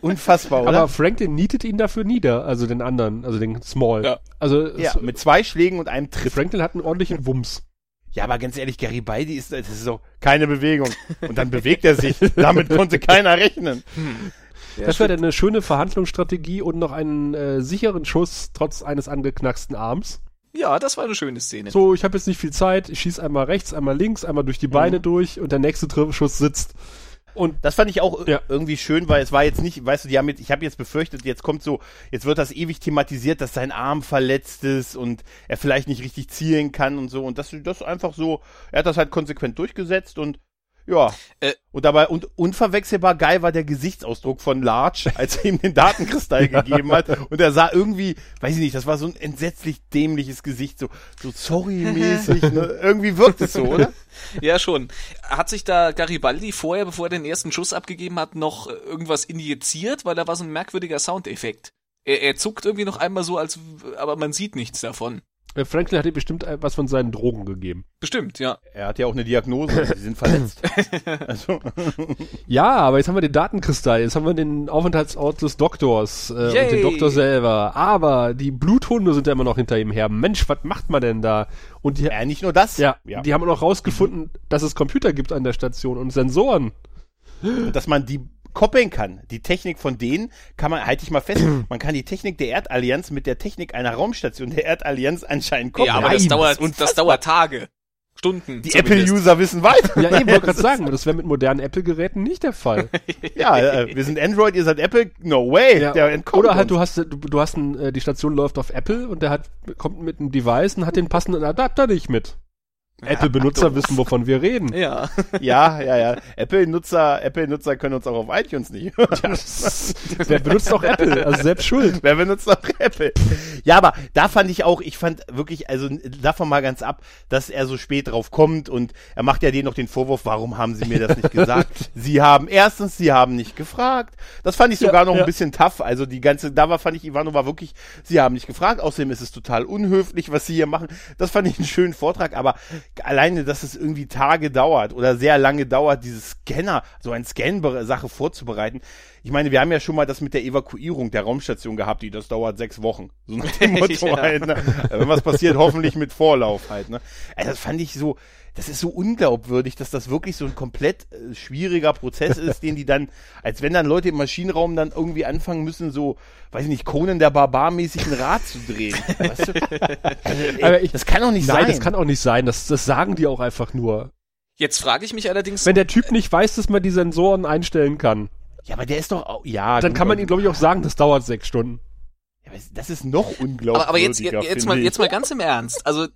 unfassbar, oder? Aber Franklin nietet ihn dafür nieder, also den anderen, also den Small. Ja. Also ja, so- mit zwei Schlägen und einem Tritt. Franklin hat einen ordentlichen Wumms. Ja, aber ganz ehrlich, Garibaldi ist, das ist so keine Bewegung. Und dann bewegt er sich. Damit konnte keiner rechnen. das wäre dann eine schöne Verhandlungsstrategie und noch einen äh, sicheren Schuss trotz eines angeknacksten Arms. Ja, das war eine schöne Szene. So, ich habe jetzt nicht viel Zeit, ich schieß einmal rechts, einmal links, einmal durch die Beine durch und der nächste Triffschuss sitzt. Und Das fand ich auch Ja. irgendwie schön, weil es war jetzt nicht, weißt du, die haben jetzt, ich habe jetzt befürchtet, jetzt kommt so, jetzt wird das ewig thematisiert, dass sein Arm verletzt ist und er vielleicht nicht richtig zielen kann und so. Und das, das einfach so, er hat das halt konsequent durchgesetzt und ja. Äh. und dabei, und unverwechselbar geil war der Gesichtsausdruck von Large, als er ihm den Datenkristall gegeben hat. Und er sah irgendwie, weiß ich nicht, das war so ein entsetzlich dämliches Gesicht, so, so sorry-mäßig, ne? Irgendwie wirkt es so, oder? Ja, schon. Hat sich da Garibaldi vorher, bevor er den ersten Schuss abgegeben hat, noch äh, irgendwas injiziert? Weil da war so ein merkwürdiger Soundeffekt. Er, er zuckt irgendwie noch einmal so, als, aber man sieht nichts davon. Äh, Franklin hat ihm bestimmt äh, was von seinen Drogen gegeben. Bestimmt, ja. Er hat ja auch eine Diagnose, sie sind verletzt. Also, Ja, aber jetzt haben wir den Datenkristall, jetzt haben wir den Aufenthaltsort des Doktors äh, und den Doktor selber. Aber die Bluthunde sind ja immer noch hinter ihm her. Mensch, was macht man denn da? Und die, ja, nicht nur das. ja, ja. die haben auch rausgefunden, dass es Computer gibt an der Station und Sensoren. Und dass man die koppeln kann. Die Technik von denen kann man, halte ich mal fest, man kann die Technik der Erdallianz mit der Technik einer Raumstation der Erdallianz anscheinend koppeln. Ja, aber das Nein, dauert, ist das dauert Tage. Stunden. Die. Apple-User wissen weiter. Ja, eben, wollte gerade sagen, das wäre mit modernen Apple-Geräten nicht der Fall. Ja, äh, wir sind Android, ihr seid Apple. No way. Ja, Der entkommt oder halt, du uns. hast, du, du hast ein, äh, die Station läuft auf Apple und der hat, kommt mit einem Device und hat den passenden Adapter nicht mit. Apple-Benutzer wissen, wovon wir reden. Ja. Ja, ja, ja. Apple-Nutzer, Apple-Nutzer können uns auch auf iTunes nicht hören. Wer benutzt auch Apple? Also selbst schuld. Wer benutzt noch Apple? Ja, aber da fand ich auch, ich fand wirklich, also davon mal ganz ab, dass er so spät drauf kommt und er macht ja denen noch den Vorwurf, warum haben sie mir das nicht gesagt? sie haben, erstens, sie haben nicht gefragt. Das fand ich sogar Ja, noch ja. ein bisschen tough. Also die ganze, da war, fand ich, Ivanova wirklich, sie haben nicht gefragt. Außerdem ist es total unhöflich, was sie hier machen. Das fand ich einen schönen Vortrag, aber alleine, dass es irgendwie Tage dauert oder sehr lange dauert, dieses Scanner, so ein Scan-Sache vorzubereiten. Ich meine, wir haben ja schon mal das mit der Evakuierung der Raumstation gehabt, die das dauert sechs Wochen. So nach dem Motto Ja. halt, ne? Wenn was passiert, hoffentlich mit Vorlauf halt, ne? Also das fand ich so, das ist so unglaubwürdig, dass das wirklich so ein komplett äh, schwieriger Prozess ist, den die dann, als wenn dann Leute im Maschinenraum dann irgendwie anfangen müssen, so, weiß ich nicht, Conan der Barbar mäßig ein Rad zu drehen. Weißt du? Also, ey, Aber ich- das kann doch nicht Nein, sein. das kann auch nicht sein. Das, das sagen die auch einfach nur. Jetzt frage ich mich allerdings, Wenn der Typ nicht weiß, dass man die Sensoren einstellen kann, ja, aber der ist doch auch, ja. dann gut, kann man ihm, glaube ich, auch sagen, das dauert sechs Stunden. Ja, aber das ist noch unglaubwürdiger. aber, aber jetzt, jetzt, finde mal, ich. jetzt mal ganz im Ernst. Also,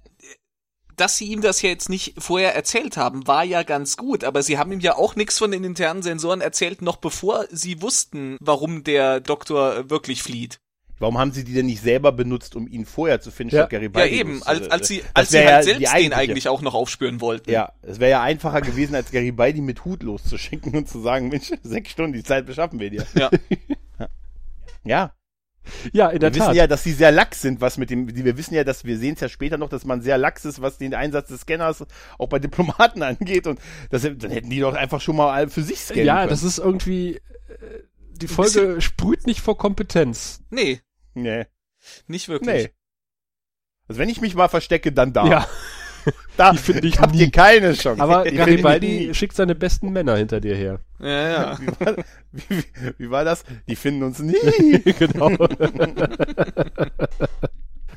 dass sie ihm das ja jetzt nicht vorher erzählt haben, war ja ganz gut, aber sie haben ihm ja auch nichts von den internen Sensoren erzählt, noch bevor sie wussten, warum der Doktor wirklich flieht. Warum haben sie die denn nicht selber benutzt, um ihn vorher zu finden, Ja. statt Ja, Garibaldi? eben, als, als sie, als sie halt ja selbst den eigentlich auch noch aufspüren wollten. Ja, es wäre ja einfacher gewesen, als Garibaldi mit Hut loszuschicken und zu sagen, Mensch, sechs Stunden, die Zeit beschaffen wir dir. Ja. Ja, Ja, in der wir wissen Tat. ja, dass sie sehr lax sind, was mit dem, wir wissen ja, dass wir sehen es ja später noch, dass man sehr lax ist, was den Einsatz des Scanners auch bei Diplomaten angeht und das, dann hätten die doch einfach schon mal für sich scannen ja, können. das ist irgendwie, äh, die Folge sprüht nicht vor Kompetenz. Nee, nee, nicht wirklich. nee. Also wenn ich mich mal verstecke, dann da. Ja, da die finde ich habt nie. ihr keine Chance. aber Garibaldi schickt seine besten Männer hinter dir her. Ja, ja. Wie war, wie, wie, war das? Die finden uns nie. genau.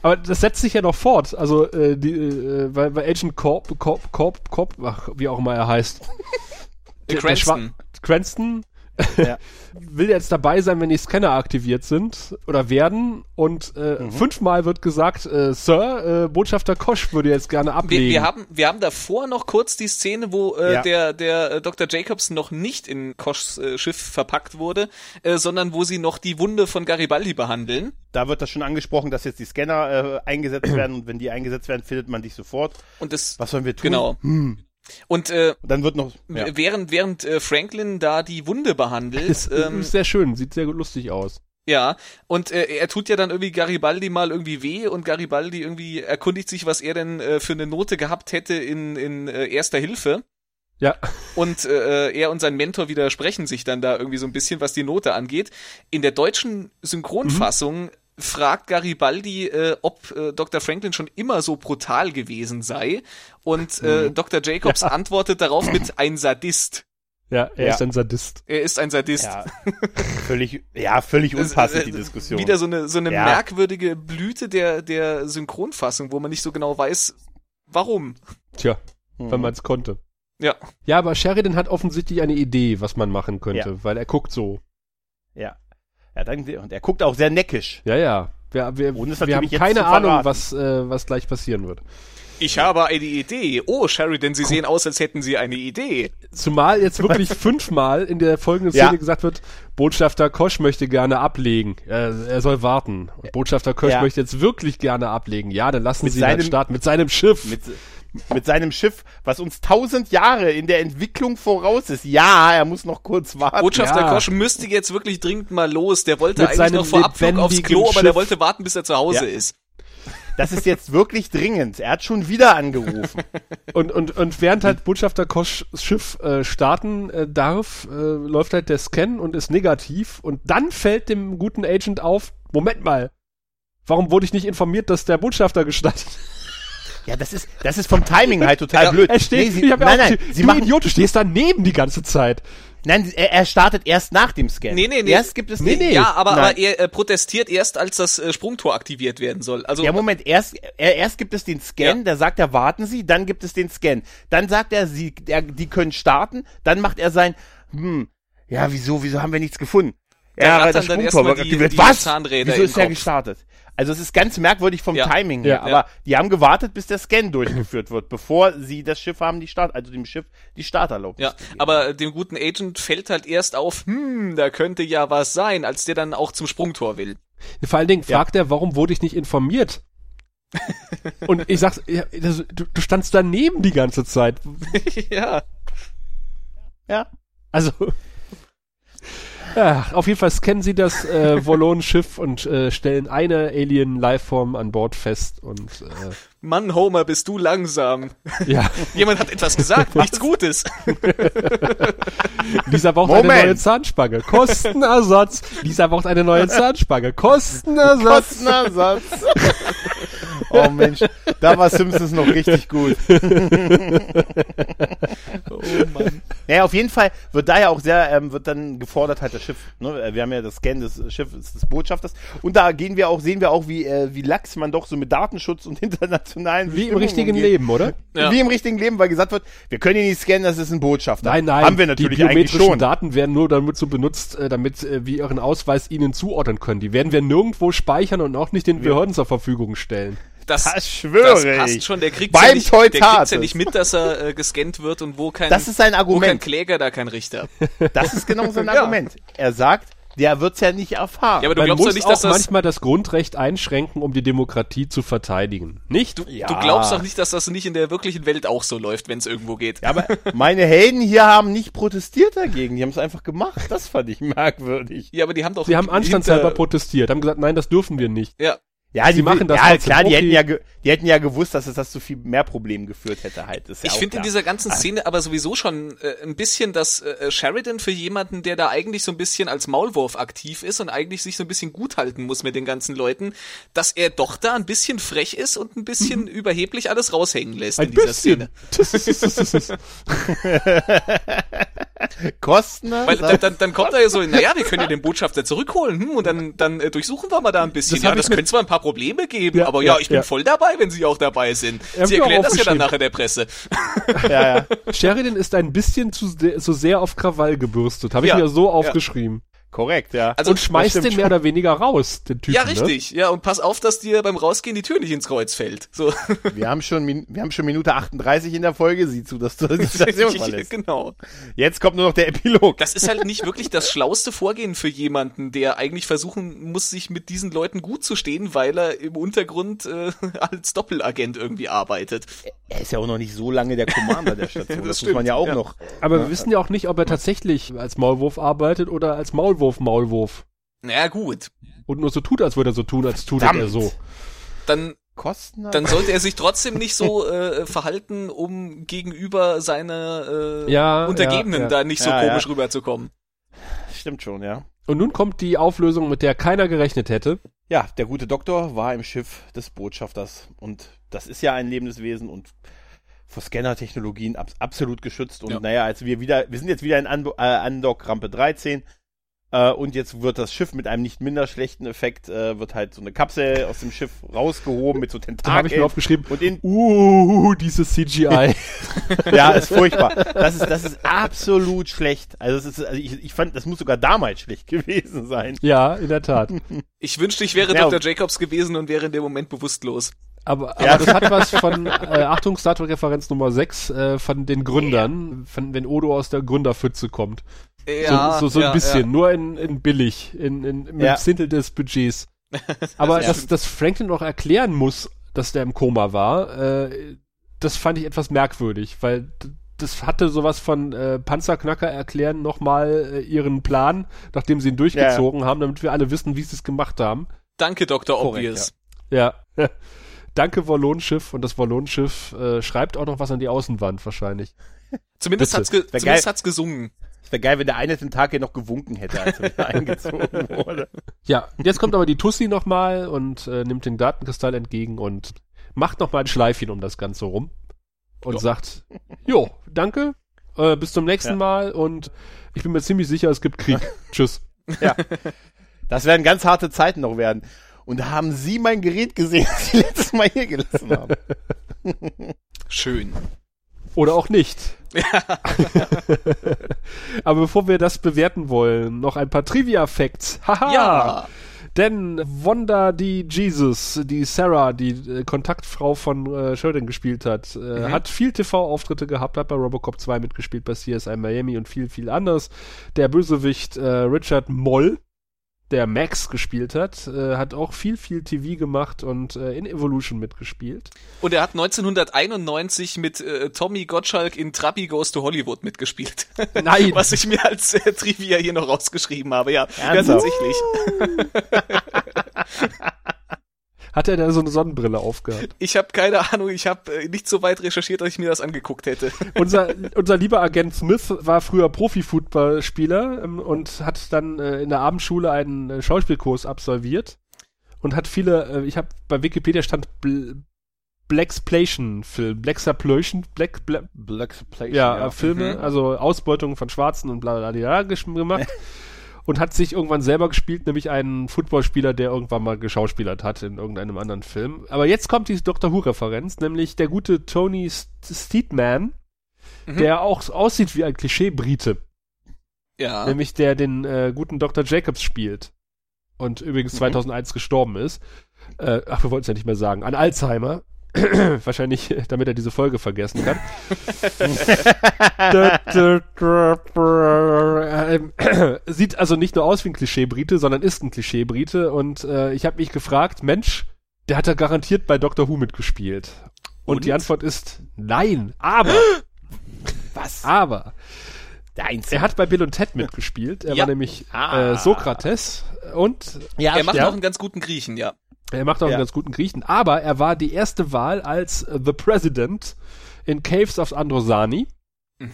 Aber das setzt sich ja noch fort. Also, äh, die, äh, weil, weil Agent Corp, Corp, Corp, Corp, ach, wie auch immer er heißt. Der- der Cranston. Schwa- Cranston Ja. will jetzt dabei sein, wenn die Scanner aktiviert sind oder werden. Und äh, Mhm. fünfmal wird gesagt, äh, Sir, äh, Botschafter Kosch würde jetzt gerne Wir, ablegen. wir, haben, wir haben davor noch kurz die Szene, wo äh, Ja. der, der äh, Dr. Jacobs noch nicht in Koschs äh, Schiff verpackt wurde, äh, sondern wo sie noch die Wunde von Garibaldi behandeln. Da wird das schon angesprochen, dass jetzt die Scanner äh, eingesetzt werden und wenn die eingesetzt werden, findet man dich sofort. Und das, Was sollen wir tun? genau. Und äh, Dann wird noch. Ja. während während äh, Franklin da die Wunde behandelt, Ist, ähm, ist sehr schön, sieht sehr lustig aus. ja, und äh, er tut ja dann irgendwie Garibaldi mal irgendwie weh und Garibaldi irgendwie erkundigt sich, was er denn äh, für eine Note gehabt hätte in in äh, erster Hilfe. Ja, Und äh, er und sein Mentor widersprechen sich dann da irgendwie so ein bisschen, was die Note angeht. In der deutschen Synchronfassung fragt Garibaldi, äh, ob äh, Dr. Franklin schon immer so brutal gewesen sei. Und äh, Dr. Jacobs antwortet darauf mit ein Sadist. ja, er Ja. ist ein Sadist. Er ist ein Sadist. ja. völlig, ja, völlig unpassend, die Äh, Diskussion. Wieder so eine, so eine Ja. merkwürdige Blüte der, der Synchronfassung, wo man nicht so genau weiß, warum. Tja, Mhm. wenn man es konnte. Ja. Ja, aber Sheridan hat offensichtlich eine Idee, was man machen könnte, Ja. weil er guckt so. Ja. Ja, dann, und er guckt auch sehr neckisch. Ja, ja. Wir, wir, wir haben keine Ahnung, was, äh, was gleich passieren wird. Ich habe eine Idee. Oh, Sheridan, Sie sehen aus, als hätten Sie eine Idee. Zumal jetzt wirklich fünfmal in der folgenden Ja. Szene gesagt wird, Botschafter Kosch möchte gerne ablegen. Er, er soll warten. Und Botschafter Kosch Ja. möchte jetzt wirklich gerne ablegen. Ja, dann lassen Mit Sie ihn halt seinem- starten mit seinem Schiff. Mit, mit seinem Schiff, was uns tausend Jahre in der Entwicklung voraus ist. Ja, er muss noch kurz warten. Botschafter Ja. Kosch müsste jetzt wirklich dringend mal los. Der wollte Mit eigentlich noch vor Abflug aufs Klo, aber der Schiff. wollte warten, bis er zu Hause Ja. ist. Das ist jetzt wirklich dringend. Er hat schon wieder angerufen. Und, und, und während halt Botschafter Koschs Schiff äh, starten äh, darf, äh, läuft halt der Scan und ist negativ. Und dann fällt dem guten Agent auf, Moment mal, warum wurde ich nicht informiert, dass der Botschafter gestartet Ja, das ist, das ist vom Timing halt total Ja, blöd. Er steht, Nee, sie, ich hab ja nein, nein, sie du machen, Idiot, du stehst daneben die ganze Zeit. nein, er, er startet erst nach dem Scan. Nee, nee, nee. Erst gibt es Nee, den, nee. Ja, aber, Nein. aber er äh, protestiert erst, als das äh, Sprungtor aktiviert werden soll. Also Ja, Moment, erst, er, erst gibt es den Scan, Ja. da sagt er, warten Sie, dann gibt es den Scan. Dann sagt er, sie, der, die können starten, dann macht er sein, hm, ja, wieso, wieso haben wir nichts gefunden? Da rattern das Sprungtor aktiviert. die Was? Zahnräder Wieso ist er gestartet? Also es ist ganz merkwürdig vom Ja. Timing Ja. her, aber die haben gewartet, bis der Scan durchgeführt wird, bevor sie das Schiff haben, die Start, also dem Schiff die Starterlaubnis Ja, gegeben. aber dem guten Agent fällt halt erst auf, hm, da könnte ja was sein, als der dann auch zum Sprungtor will. Vor allen Dingen fragt er, warum wurde ich nicht informiert? Und ich sag's, ja, das, du, du standst daneben die ganze Zeit. ja. Ja. Also. Ja, auf jeden Fall scannen sie das äh, Volon-Schiff und äh, stellen eine Alien-Lifeform an Bord fest und äh, Mann, Homer, bist du langsam. ja, Jemand hat etwas gesagt, nichts Gutes. Lisa braucht eine Moment. neue Zahnspange. Kostenersatz. Lisa braucht eine neue Zahnspange. Kostenersatz. Kostenersatz. oh Mensch, da war Simpsons noch richtig gut. Oh Mann. Naja, auf jeden Fall wird da ja auch sehr, ähm, wird dann gefordert halt das Schiff. Ne? Wir haben ja das Scan des Schiffes des Botschafters. Und da gehen wir auch, sehen wir auch, wie, äh, wie lax man doch so mit Datenschutz und internationalen Wie im richtigen umgeht. Leben, oder? Ja. Wie im richtigen Leben, weil gesagt wird, wir können ihn nicht scannen, das ist ein Botschafter. Nein, nein. Haben wir natürlich die eigentlich biometrischen schon. Daten werden nur damit so benutzt, äh, damit äh, wir ihren Ausweis ihnen zuordnen können. Die werden wir nirgendwo speichern und auch nicht den Behörden zur Verfügung stellen. Das, Das schwöre das passt ich. schon. Der kriegt Beim ja nicht, der kriegt's ja nicht mit, dass er äh, gescannt wird und wo kein, Das ist sein wo kein Argument. Kläger, da kein Richter. Das ist genau sein Ja. Argument. Er sagt, der wird's ja nicht erfahren. Ja, aber du Man glaubst muss doch nicht, auch dass das, manchmal das Grundrecht einschränken, um die Demokratie zu verteidigen. Nicht? du, Ja. du glaubst doch nicht, dass das nicht in der wirklichen Welt auch so läuft, wenn es irgendwo geht. Ja, aber meine Helden hier haben nicht protestiert dagegen, die haben es einfach gemacht. Das fand ich merkwürdig. Ja, aber die haben doch Sie haben anstandshalber protestiert, haben gesagt, nein, das dürfen wir nicht. Ja, Ja, Sie machen das Ja, trotzdem. klar, die hätten ja, die hätten ja gewusst, dass es das zu viel mehr Problemen geführt hätte halt. Ist ja ich finde in dieser ganzen Szene aber sowieso schon äh, ein bisschen, dass äh, Sheridan für jemanden, der da eigentlich so ein bisschen als Maulwurf aktiv ist und eigentlich sich so ein bisschen gut halten muss mit den ganzen Leuten, dass er doch da ein bisschen frech ist und ein bisschen überheblich alles raushängen lässt in Ein dieser bisschen. Szene. Das ist, das ist, das ist. Kostner. Weil dann, dann, dann kommt er ja so, naja, wir können ja den Botschafter zurückholen, hm, und dann, dann äh, durchsuchen wir mal da ein bisschen. Das ja, das könnte zwar ein paar Probleme geben, Ja, aber ja, ja, ich bin ja. voll dabei, wenn Sie auch dabei sind. Sie erklären das ja dann nachher der Presse. ja, ja. Sheridan ist ein bisschen zu, so sehr auf Krawall gebürstet, habe ich Ja, mir so aufgeschrieben. Korrekt, ja. Also, und schmeißt stimmt den mehr oder weniger raus, den Typen. ja, Ne? richtig. Ja, und pass auf, dass dir beim Rausgehen die Tür nicht ins Kreuz fällt. So. wir haben schon, wir haben schon Minute 38 in der Folge. Sieh zu, dass du die Station verlässt. genau. Jetzt kommt nur noch der Epilog. Das ist halt nicht wirklich das schlauste Vorgehen für jemanden, der eigentlich versuchen muss, sich mit diesen Leuten gut zu stehen, weil er im Untergrund äh, als Doppelagent irgendwie arbeitet. Er ist ja auch noch nicht so lange der Commander der Station. Das das, muss man stimmt, ja auch ja. noch. Aber wir wissen ja auch nicht, ob er tatsächlich als Maulwurf arbeitet oder als Maulwurf-Maulwurf. Na gut. Und nur so tut, als würde er so tun, als tut er so. Dann, Kosten? dann sollte er sich trotzdem nicht so äh, verhalten, um gegenüber seine äh, Ja, Untergebenen ja, ja. da nicht so Ja, komisch ja. rüberzukommen. Stimmt schon, ja. Und nun kommt die Auflösung, mit der keiner gerechnet hätte. Ja, der gute Doktor war im Schiff des Botschafters und das ist ja ein lebendes Wesen und vor Scanner-Technologien ab, absolut geschützt. Und Ja. naja, als wir wieder, wir sind jetzt wieder in äh, Andock-Rampe 13 äh, und jetzt wird das Schiff mit einem nicht minder schlechten Effekt, äh, wird halt so eine Kapsel aus dem Schiff rausgehoben mit so Da habe ich Tentakeln. mir aufgeschrieben, und in, uh, dieses CGI. ja, ist furchtbar. Das ist, das ist absolut schlecht. Also, es ist, also ich, ich fand, das muss sogar damals schlecht gewesen sein. ja, in der Tat. Ich wünschte, ich wäre Ja. Dr. Jacobs gewesen und wäre in dem Moment bewusstlos. Aber, aber Ja. das hat was von, äh, Achtung, Star Trek Referenz Nummer 6, äh, von den Gründern, von, wenn Odo aus der Gründerpfütze kommt. so so, so ein bisschen, nur in, in billig, in, in, mit Ja. Zehntel des Budgets. Aber Ja. dass, dass Franklin noch erklären muss, dass der im Koma war, äh, das fand ich etwas merkwürdig, weil das hatte sowas von äh, Panzerknacker erklären nochmal äh, ihren Plan, nachdem sie ihn durchgezogen haben, damit wir alle wissen, wie sie es gemacht haben. Danke, Dr. Korrekt, Obvious. Ja. Danke, Wallonschiff. Und das Wallonschiff äh, schreibt auch noch was an die Außenwand wahrscheinlich. Zumindest Bitte. hat's, ge Wär zumindest geil. hat's gesungen. Es wäre geil, wenn der eine Tentakel noch gewunken hätte, als er eingezogen wurde. Ja, jetzt kommt aber die Tussi nochmal und äh, nimmt den Datenkristall entgegen und macht nochmal ein Schleifchen um das Ganze rum und Jo. sagt, jo, danke, äh, bis zum nächsten Ja. Mal und ich bin mir ziemlich sicher, es gibt Krieg. Tschüss. Ja. Das werden ganz harte Zeiten noch werden. Und haben Sie mein Gerät gesehen, das Sie letztes Mal hier gelassen haben? Schön. Oder auch nicht. Aber bevor wir das bewerten wollen, noch ein paar Trivia-Facts. Haha! Ja. Denn Wanda, die Jesus, die Sarah, die äh, Kontaktfrau von äh, Sheridan gespielt hat, äh, hat viel TV-Auftritte gehabt, hat bei Robocop 2 mitgespielt, bei CSI Miami und viel, viel anders. Der Bösewicht äh, Richard Moll, der Max gespielt hat, äh, hat auch viel, viel TV gemacht und äh, in Evolution mitgespielt. Und er hat 1991 mit äh, Tommy Gottschalk in Trappy Goes to Hollywood mitgespielt. Nein! Was ich mir als äh, Trivia hier noch rausgeschrieben habe. Ja, ganz Ernsthaft? tatsächlich. Hat er da so eine Sonnenbrille aufgehabt? Ich habe keine Ahnung, ich habe äh, nicht so weit recherchiert, dass ich mir das angeguckt hätte. unser, unser lieber Agent Smith war früher Profi-Footballspieler ähm, und hat dann äh, in der Abendschule einen äh, Schauspielkurs absolviert und hat viele, äh, ich habe bei Wikipedia stand Bl Blaxplation Film, Blaxaplosion, Black, Black Black Play ja, äh, Filme, also Ausbeutung von Schwarzen und bla bla bla gesch- gemacht. Und hat sich irgendwann selber gespielt, nämlich einen Footballspieler, der irgendwann mal geschauspielert hat in irgendeinem anderen Film. Aber jetzt kommt die Doctor Who-Referenz, nämlich der gute Tony St Steedman, der auch aussieht wie ein Klischee-Brite. Ja. Nämlich der den äh, guten Dr. Jacobs spielt. Und übrigens 2001 gestorben ist. Äh, ach, wir wollten es ja nicht mehr sagen. An Alzheimer. Wahrscheinlich, äh, damit er diese Folge vergessen kann. Sieht also nicht nur aus wie ein Klischee-Brite, sondern ist ein Klischee-Brite. Und äh, ich habe mich gefragt, Mensch, der hat da garantiert bei Doctor Who mitgespielt. Und, Und? die Antwort ist nein. Aber, Was? aber, Der Einzige. er hat bei Bill und Ted mitgespielt. Er Ja. war nämlich Ah. äh, Sokrates und ja, er macht ja. auch einen ganz guten Griechen, ja. Er macht auch Ja. einen ganz guten Griechen. Aber er war die erste Wahl als äh, The President in Caves of Androsani.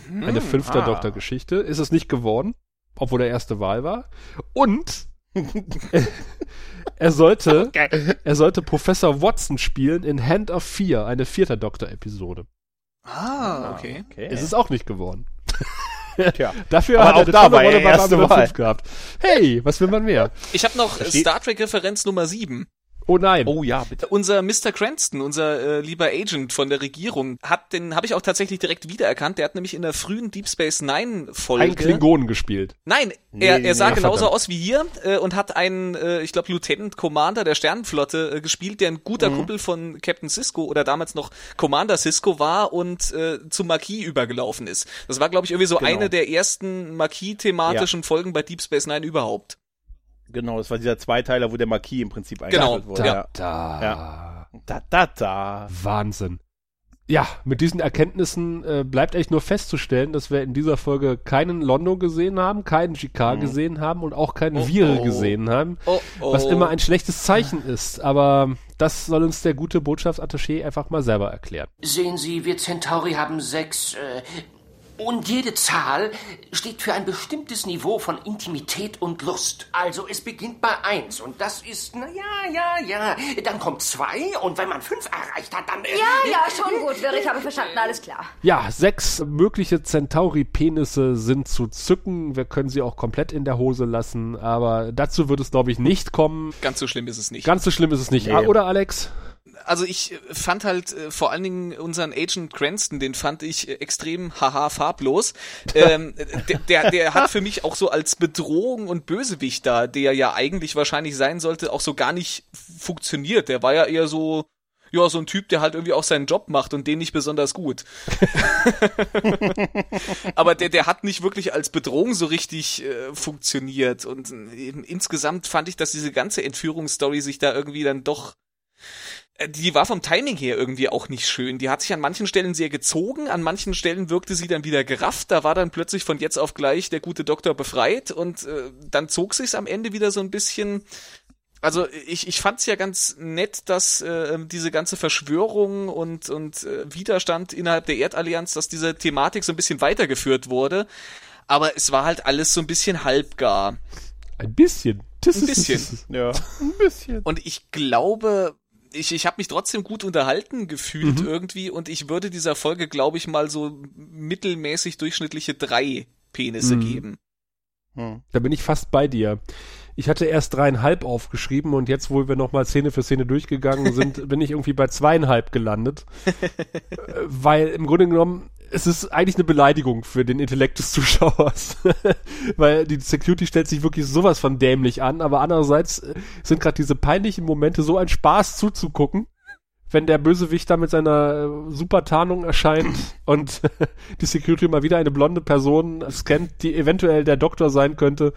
Eine fünfte ah. Doktorgeschichte. Ist es nicht geworden, obwohl er erste Wahl war. Und er sollte, Geil. er sollte Professor Watson spielen in Hand of Fear, eine vierte Doktor-Episode. Ah, okay. okay. Es ist auch nicht geworden. Tja. Dafür Aber hat auch er eine da Rolle bei erste Wahl. 5 gehabt. Hey, was will man mehr? Ich habe noch Star Trek Referenz Nummer 7. Oh nein. Oh ja, bitte. Unser Mr. Cranston, unser äh, lieber Agent von der Regierung, hat den habe ich auch tatsächlich direkt wiedererkannt. Der hat nämlich in der frühen Deep Space Nine Folge Ein Klingonen gespielt. Nein, Nee, er, nee, er sah nee, genauso verdammt. aus wie hier äh, und hat einen, äh, ich glaube, Lieutenant Commander der Sternenflotte äh, gespielt, der ein guter Mhm. Kumpel von Captain Cisco oder damals noch Commander Cisco war und äh, zum Marquis übergelaufen ist. Das war, glaube ich, irgendwie so Genau. eine der ersten Marquis-thematischen Folgen bei Deep Space Nine überhaupt. Genau, das war dieser Zweiteiler, wo der Marquis im Prinzip Genau, eingeführt wurde. ja. Ja. Da. Ja. Da, da, da. Wahnsinn. ja, mit diesen Erkenntnissen äh, bleibt echt nur festzustellen, dass wir in dieser Folge keinen Londo gesehen haben, keinen GK mhm. gesehen haben und auch keinen oh, Vire oh. gesehen haben, oh, was immer ein schlechtes Zeichen ist. Aber das soll uns der gute Botschaftsattaché einfach mal selber erklären. Sehen Sie, wir Centauri haben sechs äh, und jede Zahl steht für ein bestimmtes Niveau von Intimität und Lust. Also es beginnt bei eins und das ist, na ja, ja, ja. Dann kommt zwei und wenn man fünf erreicht hat, dann... Äh, ja, ja, schon gut, Wirr, ich habe verstanden, alles klar. Ja, sechs mögliche Centauri-Penisse sind zu zücken. Wir können sie auch komplett in der Hose lassen, aber dazu wird es, glaube ich, nicht kommen. Ganz so schlimm ist es nicht. Ganz so schlimm ist es nicht. Nee. Oder, Alex? Also ich äh, fand halt äh, vor allen Dingen unseren Agent Cranston, den fand ich äh, extrem haha farblos. ähm, der, der, der hat für mich auch so als Bedrohung und Bösewicht da, der ja eigentlich wahrscheinlich sein sollte, auch so gar nicht funktioniert. Der war ja eher so, ja, so ein Typ, der halt irgendwie auch seinen Job macht und den nicht besonders gut. Aber der, der hat nicht wirklich als Bedrohung so richtig äh, funktioniert. Und äh, insgesamt fand ich, dass diese ganze Entführungsstory sich da irgendwie dann doch die war vom Timing her irgendwie auch nicht schön. Die hat sich an manchen Stellen sehr gezogen, an manchen Stellen wirkte sie dann wieder gerafft. Da war dann plötzlich von jetzt auf gleich der gute Doktor befreit und äh, dann zog sich's am Ende wieder so ein bisschen. Also ich, ich fand's ja ganz nett, dass äh, diese ganze Verschwörung und, und äh, Widerstand innerhalb der Erdallianz, dass diese Thematik so ein bisschen weitergeführt wurde. Aber es war halt alles so ein bisschen halbgar. Ein bisschen. Das ein bisschen. ja. Ein bisschen. Und ich glaube, ich, ich habe mich trotzdem gut unterhalten gefühlt mhm. irgendwie und ich würde dieser Folge, glaube ich, mal so mittelmäßig durchschnittliche drei Penisse mhm. geben. Hm. Da bin ich fast bei dir. Ich hatte erst dreieinhalb aufgeschrieben und jetzt, wo wir nochmal Szene für Szene durchgegangen sind, bin ich irgendwie bei zweieinhalb gelandet. Weil im Grunde genommen es ist eigentlich eine Beleidigung für den Intellekt des Zuschauers. Weil die Security stellt sich wirklich sowas von dämlich an, aber andererseits äh, sind gerade diese peinlichen Momente so ein Spaß zuzugucken, wenn der Bösewicht da mit seiner äh, Supertarnung erscheint und die Security mal wieder eine blonde Person scannt, die eventuell der Doktor sein könnte.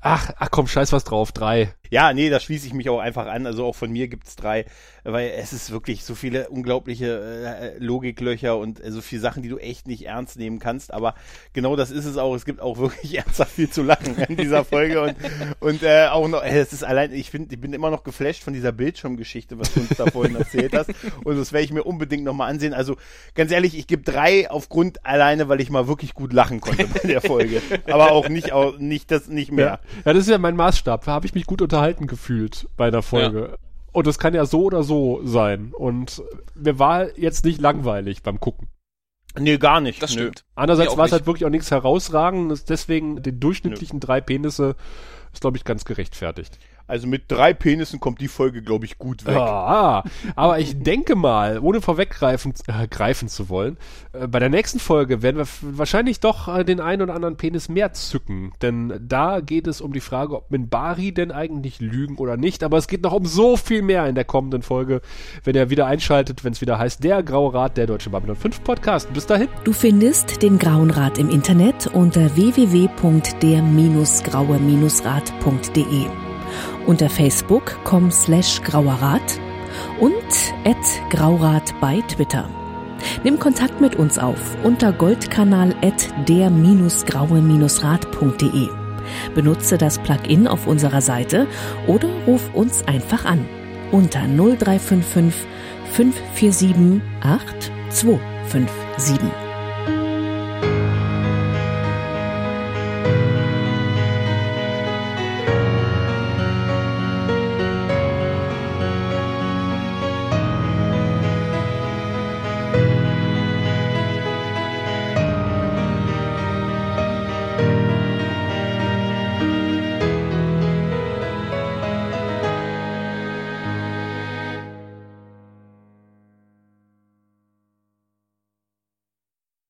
Ach, ach komm, scheiß was drauf, drei. Ja, nee, da schließe ich mich auch einfach an. Also auch von mir gibt's drei, weil es ist wirklich so viele unglaubliche äh, Logiklöcher und äh, so viele Sachen, die du echt nicht ernst nehmen kannst. Aber genau das ist es auch. Es gibt auch wirklich ernsthaft viel zu lachen in dieser Folge und und äh, auch noch. Äh, es ist allein. Ich finde, ich bin immer noch geflasht von dieser Bildschirmgeschichte, was du uns da vorhin erzählt hast. Und das werde ich mir unbedingt nochmal ansehen. Also ganz ehrlich, ich gebe drei aufgrund alleine, weil ich mal wirklich gut lachen konnte bei der Folge. Aber auch nicht, auch nicht das nicht mehr. Ja, ja das ist ja mein Maßstab. Da habe ich mich gut unter unterhalten gefühlt bei der Folge. Ja. Und das kann ja so oder so sein. Und mir war jetzt nicht langweilig beim Gucken. Nee, gar nicht. Das stimmt. Andererseits war es halt wirklich auch nichts herausragendes, deswegen den durchschnittlichen Nö. drei Penisse ist, glaube ich, ganz gerechtfertigt. Also mit drei Penissen kommt die Folge, glaube ich, gut weg. Ah, aber ich denke mal, ohne vorweggreifen äh, greifen zu wollen, äh, bei der nächsten Folge werden wir wahrscheinlich doch äh, den einen oder anderen Penis mehr zücken. Denn da geht es um die Frage, ob Minbari denn eigentlich lügen oder nicht. Aber es geht noch um so viel mehr in der kommenden Folge, wenn ihr wieder einschaltet, wenn es wieder heißt, der Graue Rat, der Deutsche Babylon 5 Podcast. Bis dahin. Du findest den Grauen Rat im Internet unter www.der-graue-rat.de unter facebook.com slash grauerrat und at graurat bei Twitter. Nimm Kontakt mit uns auf unter goldkanal at der-graue-rat.de. Benutze das Plugin auf unserer Seite oder ruf uns einfach an unter 0355 547 8257.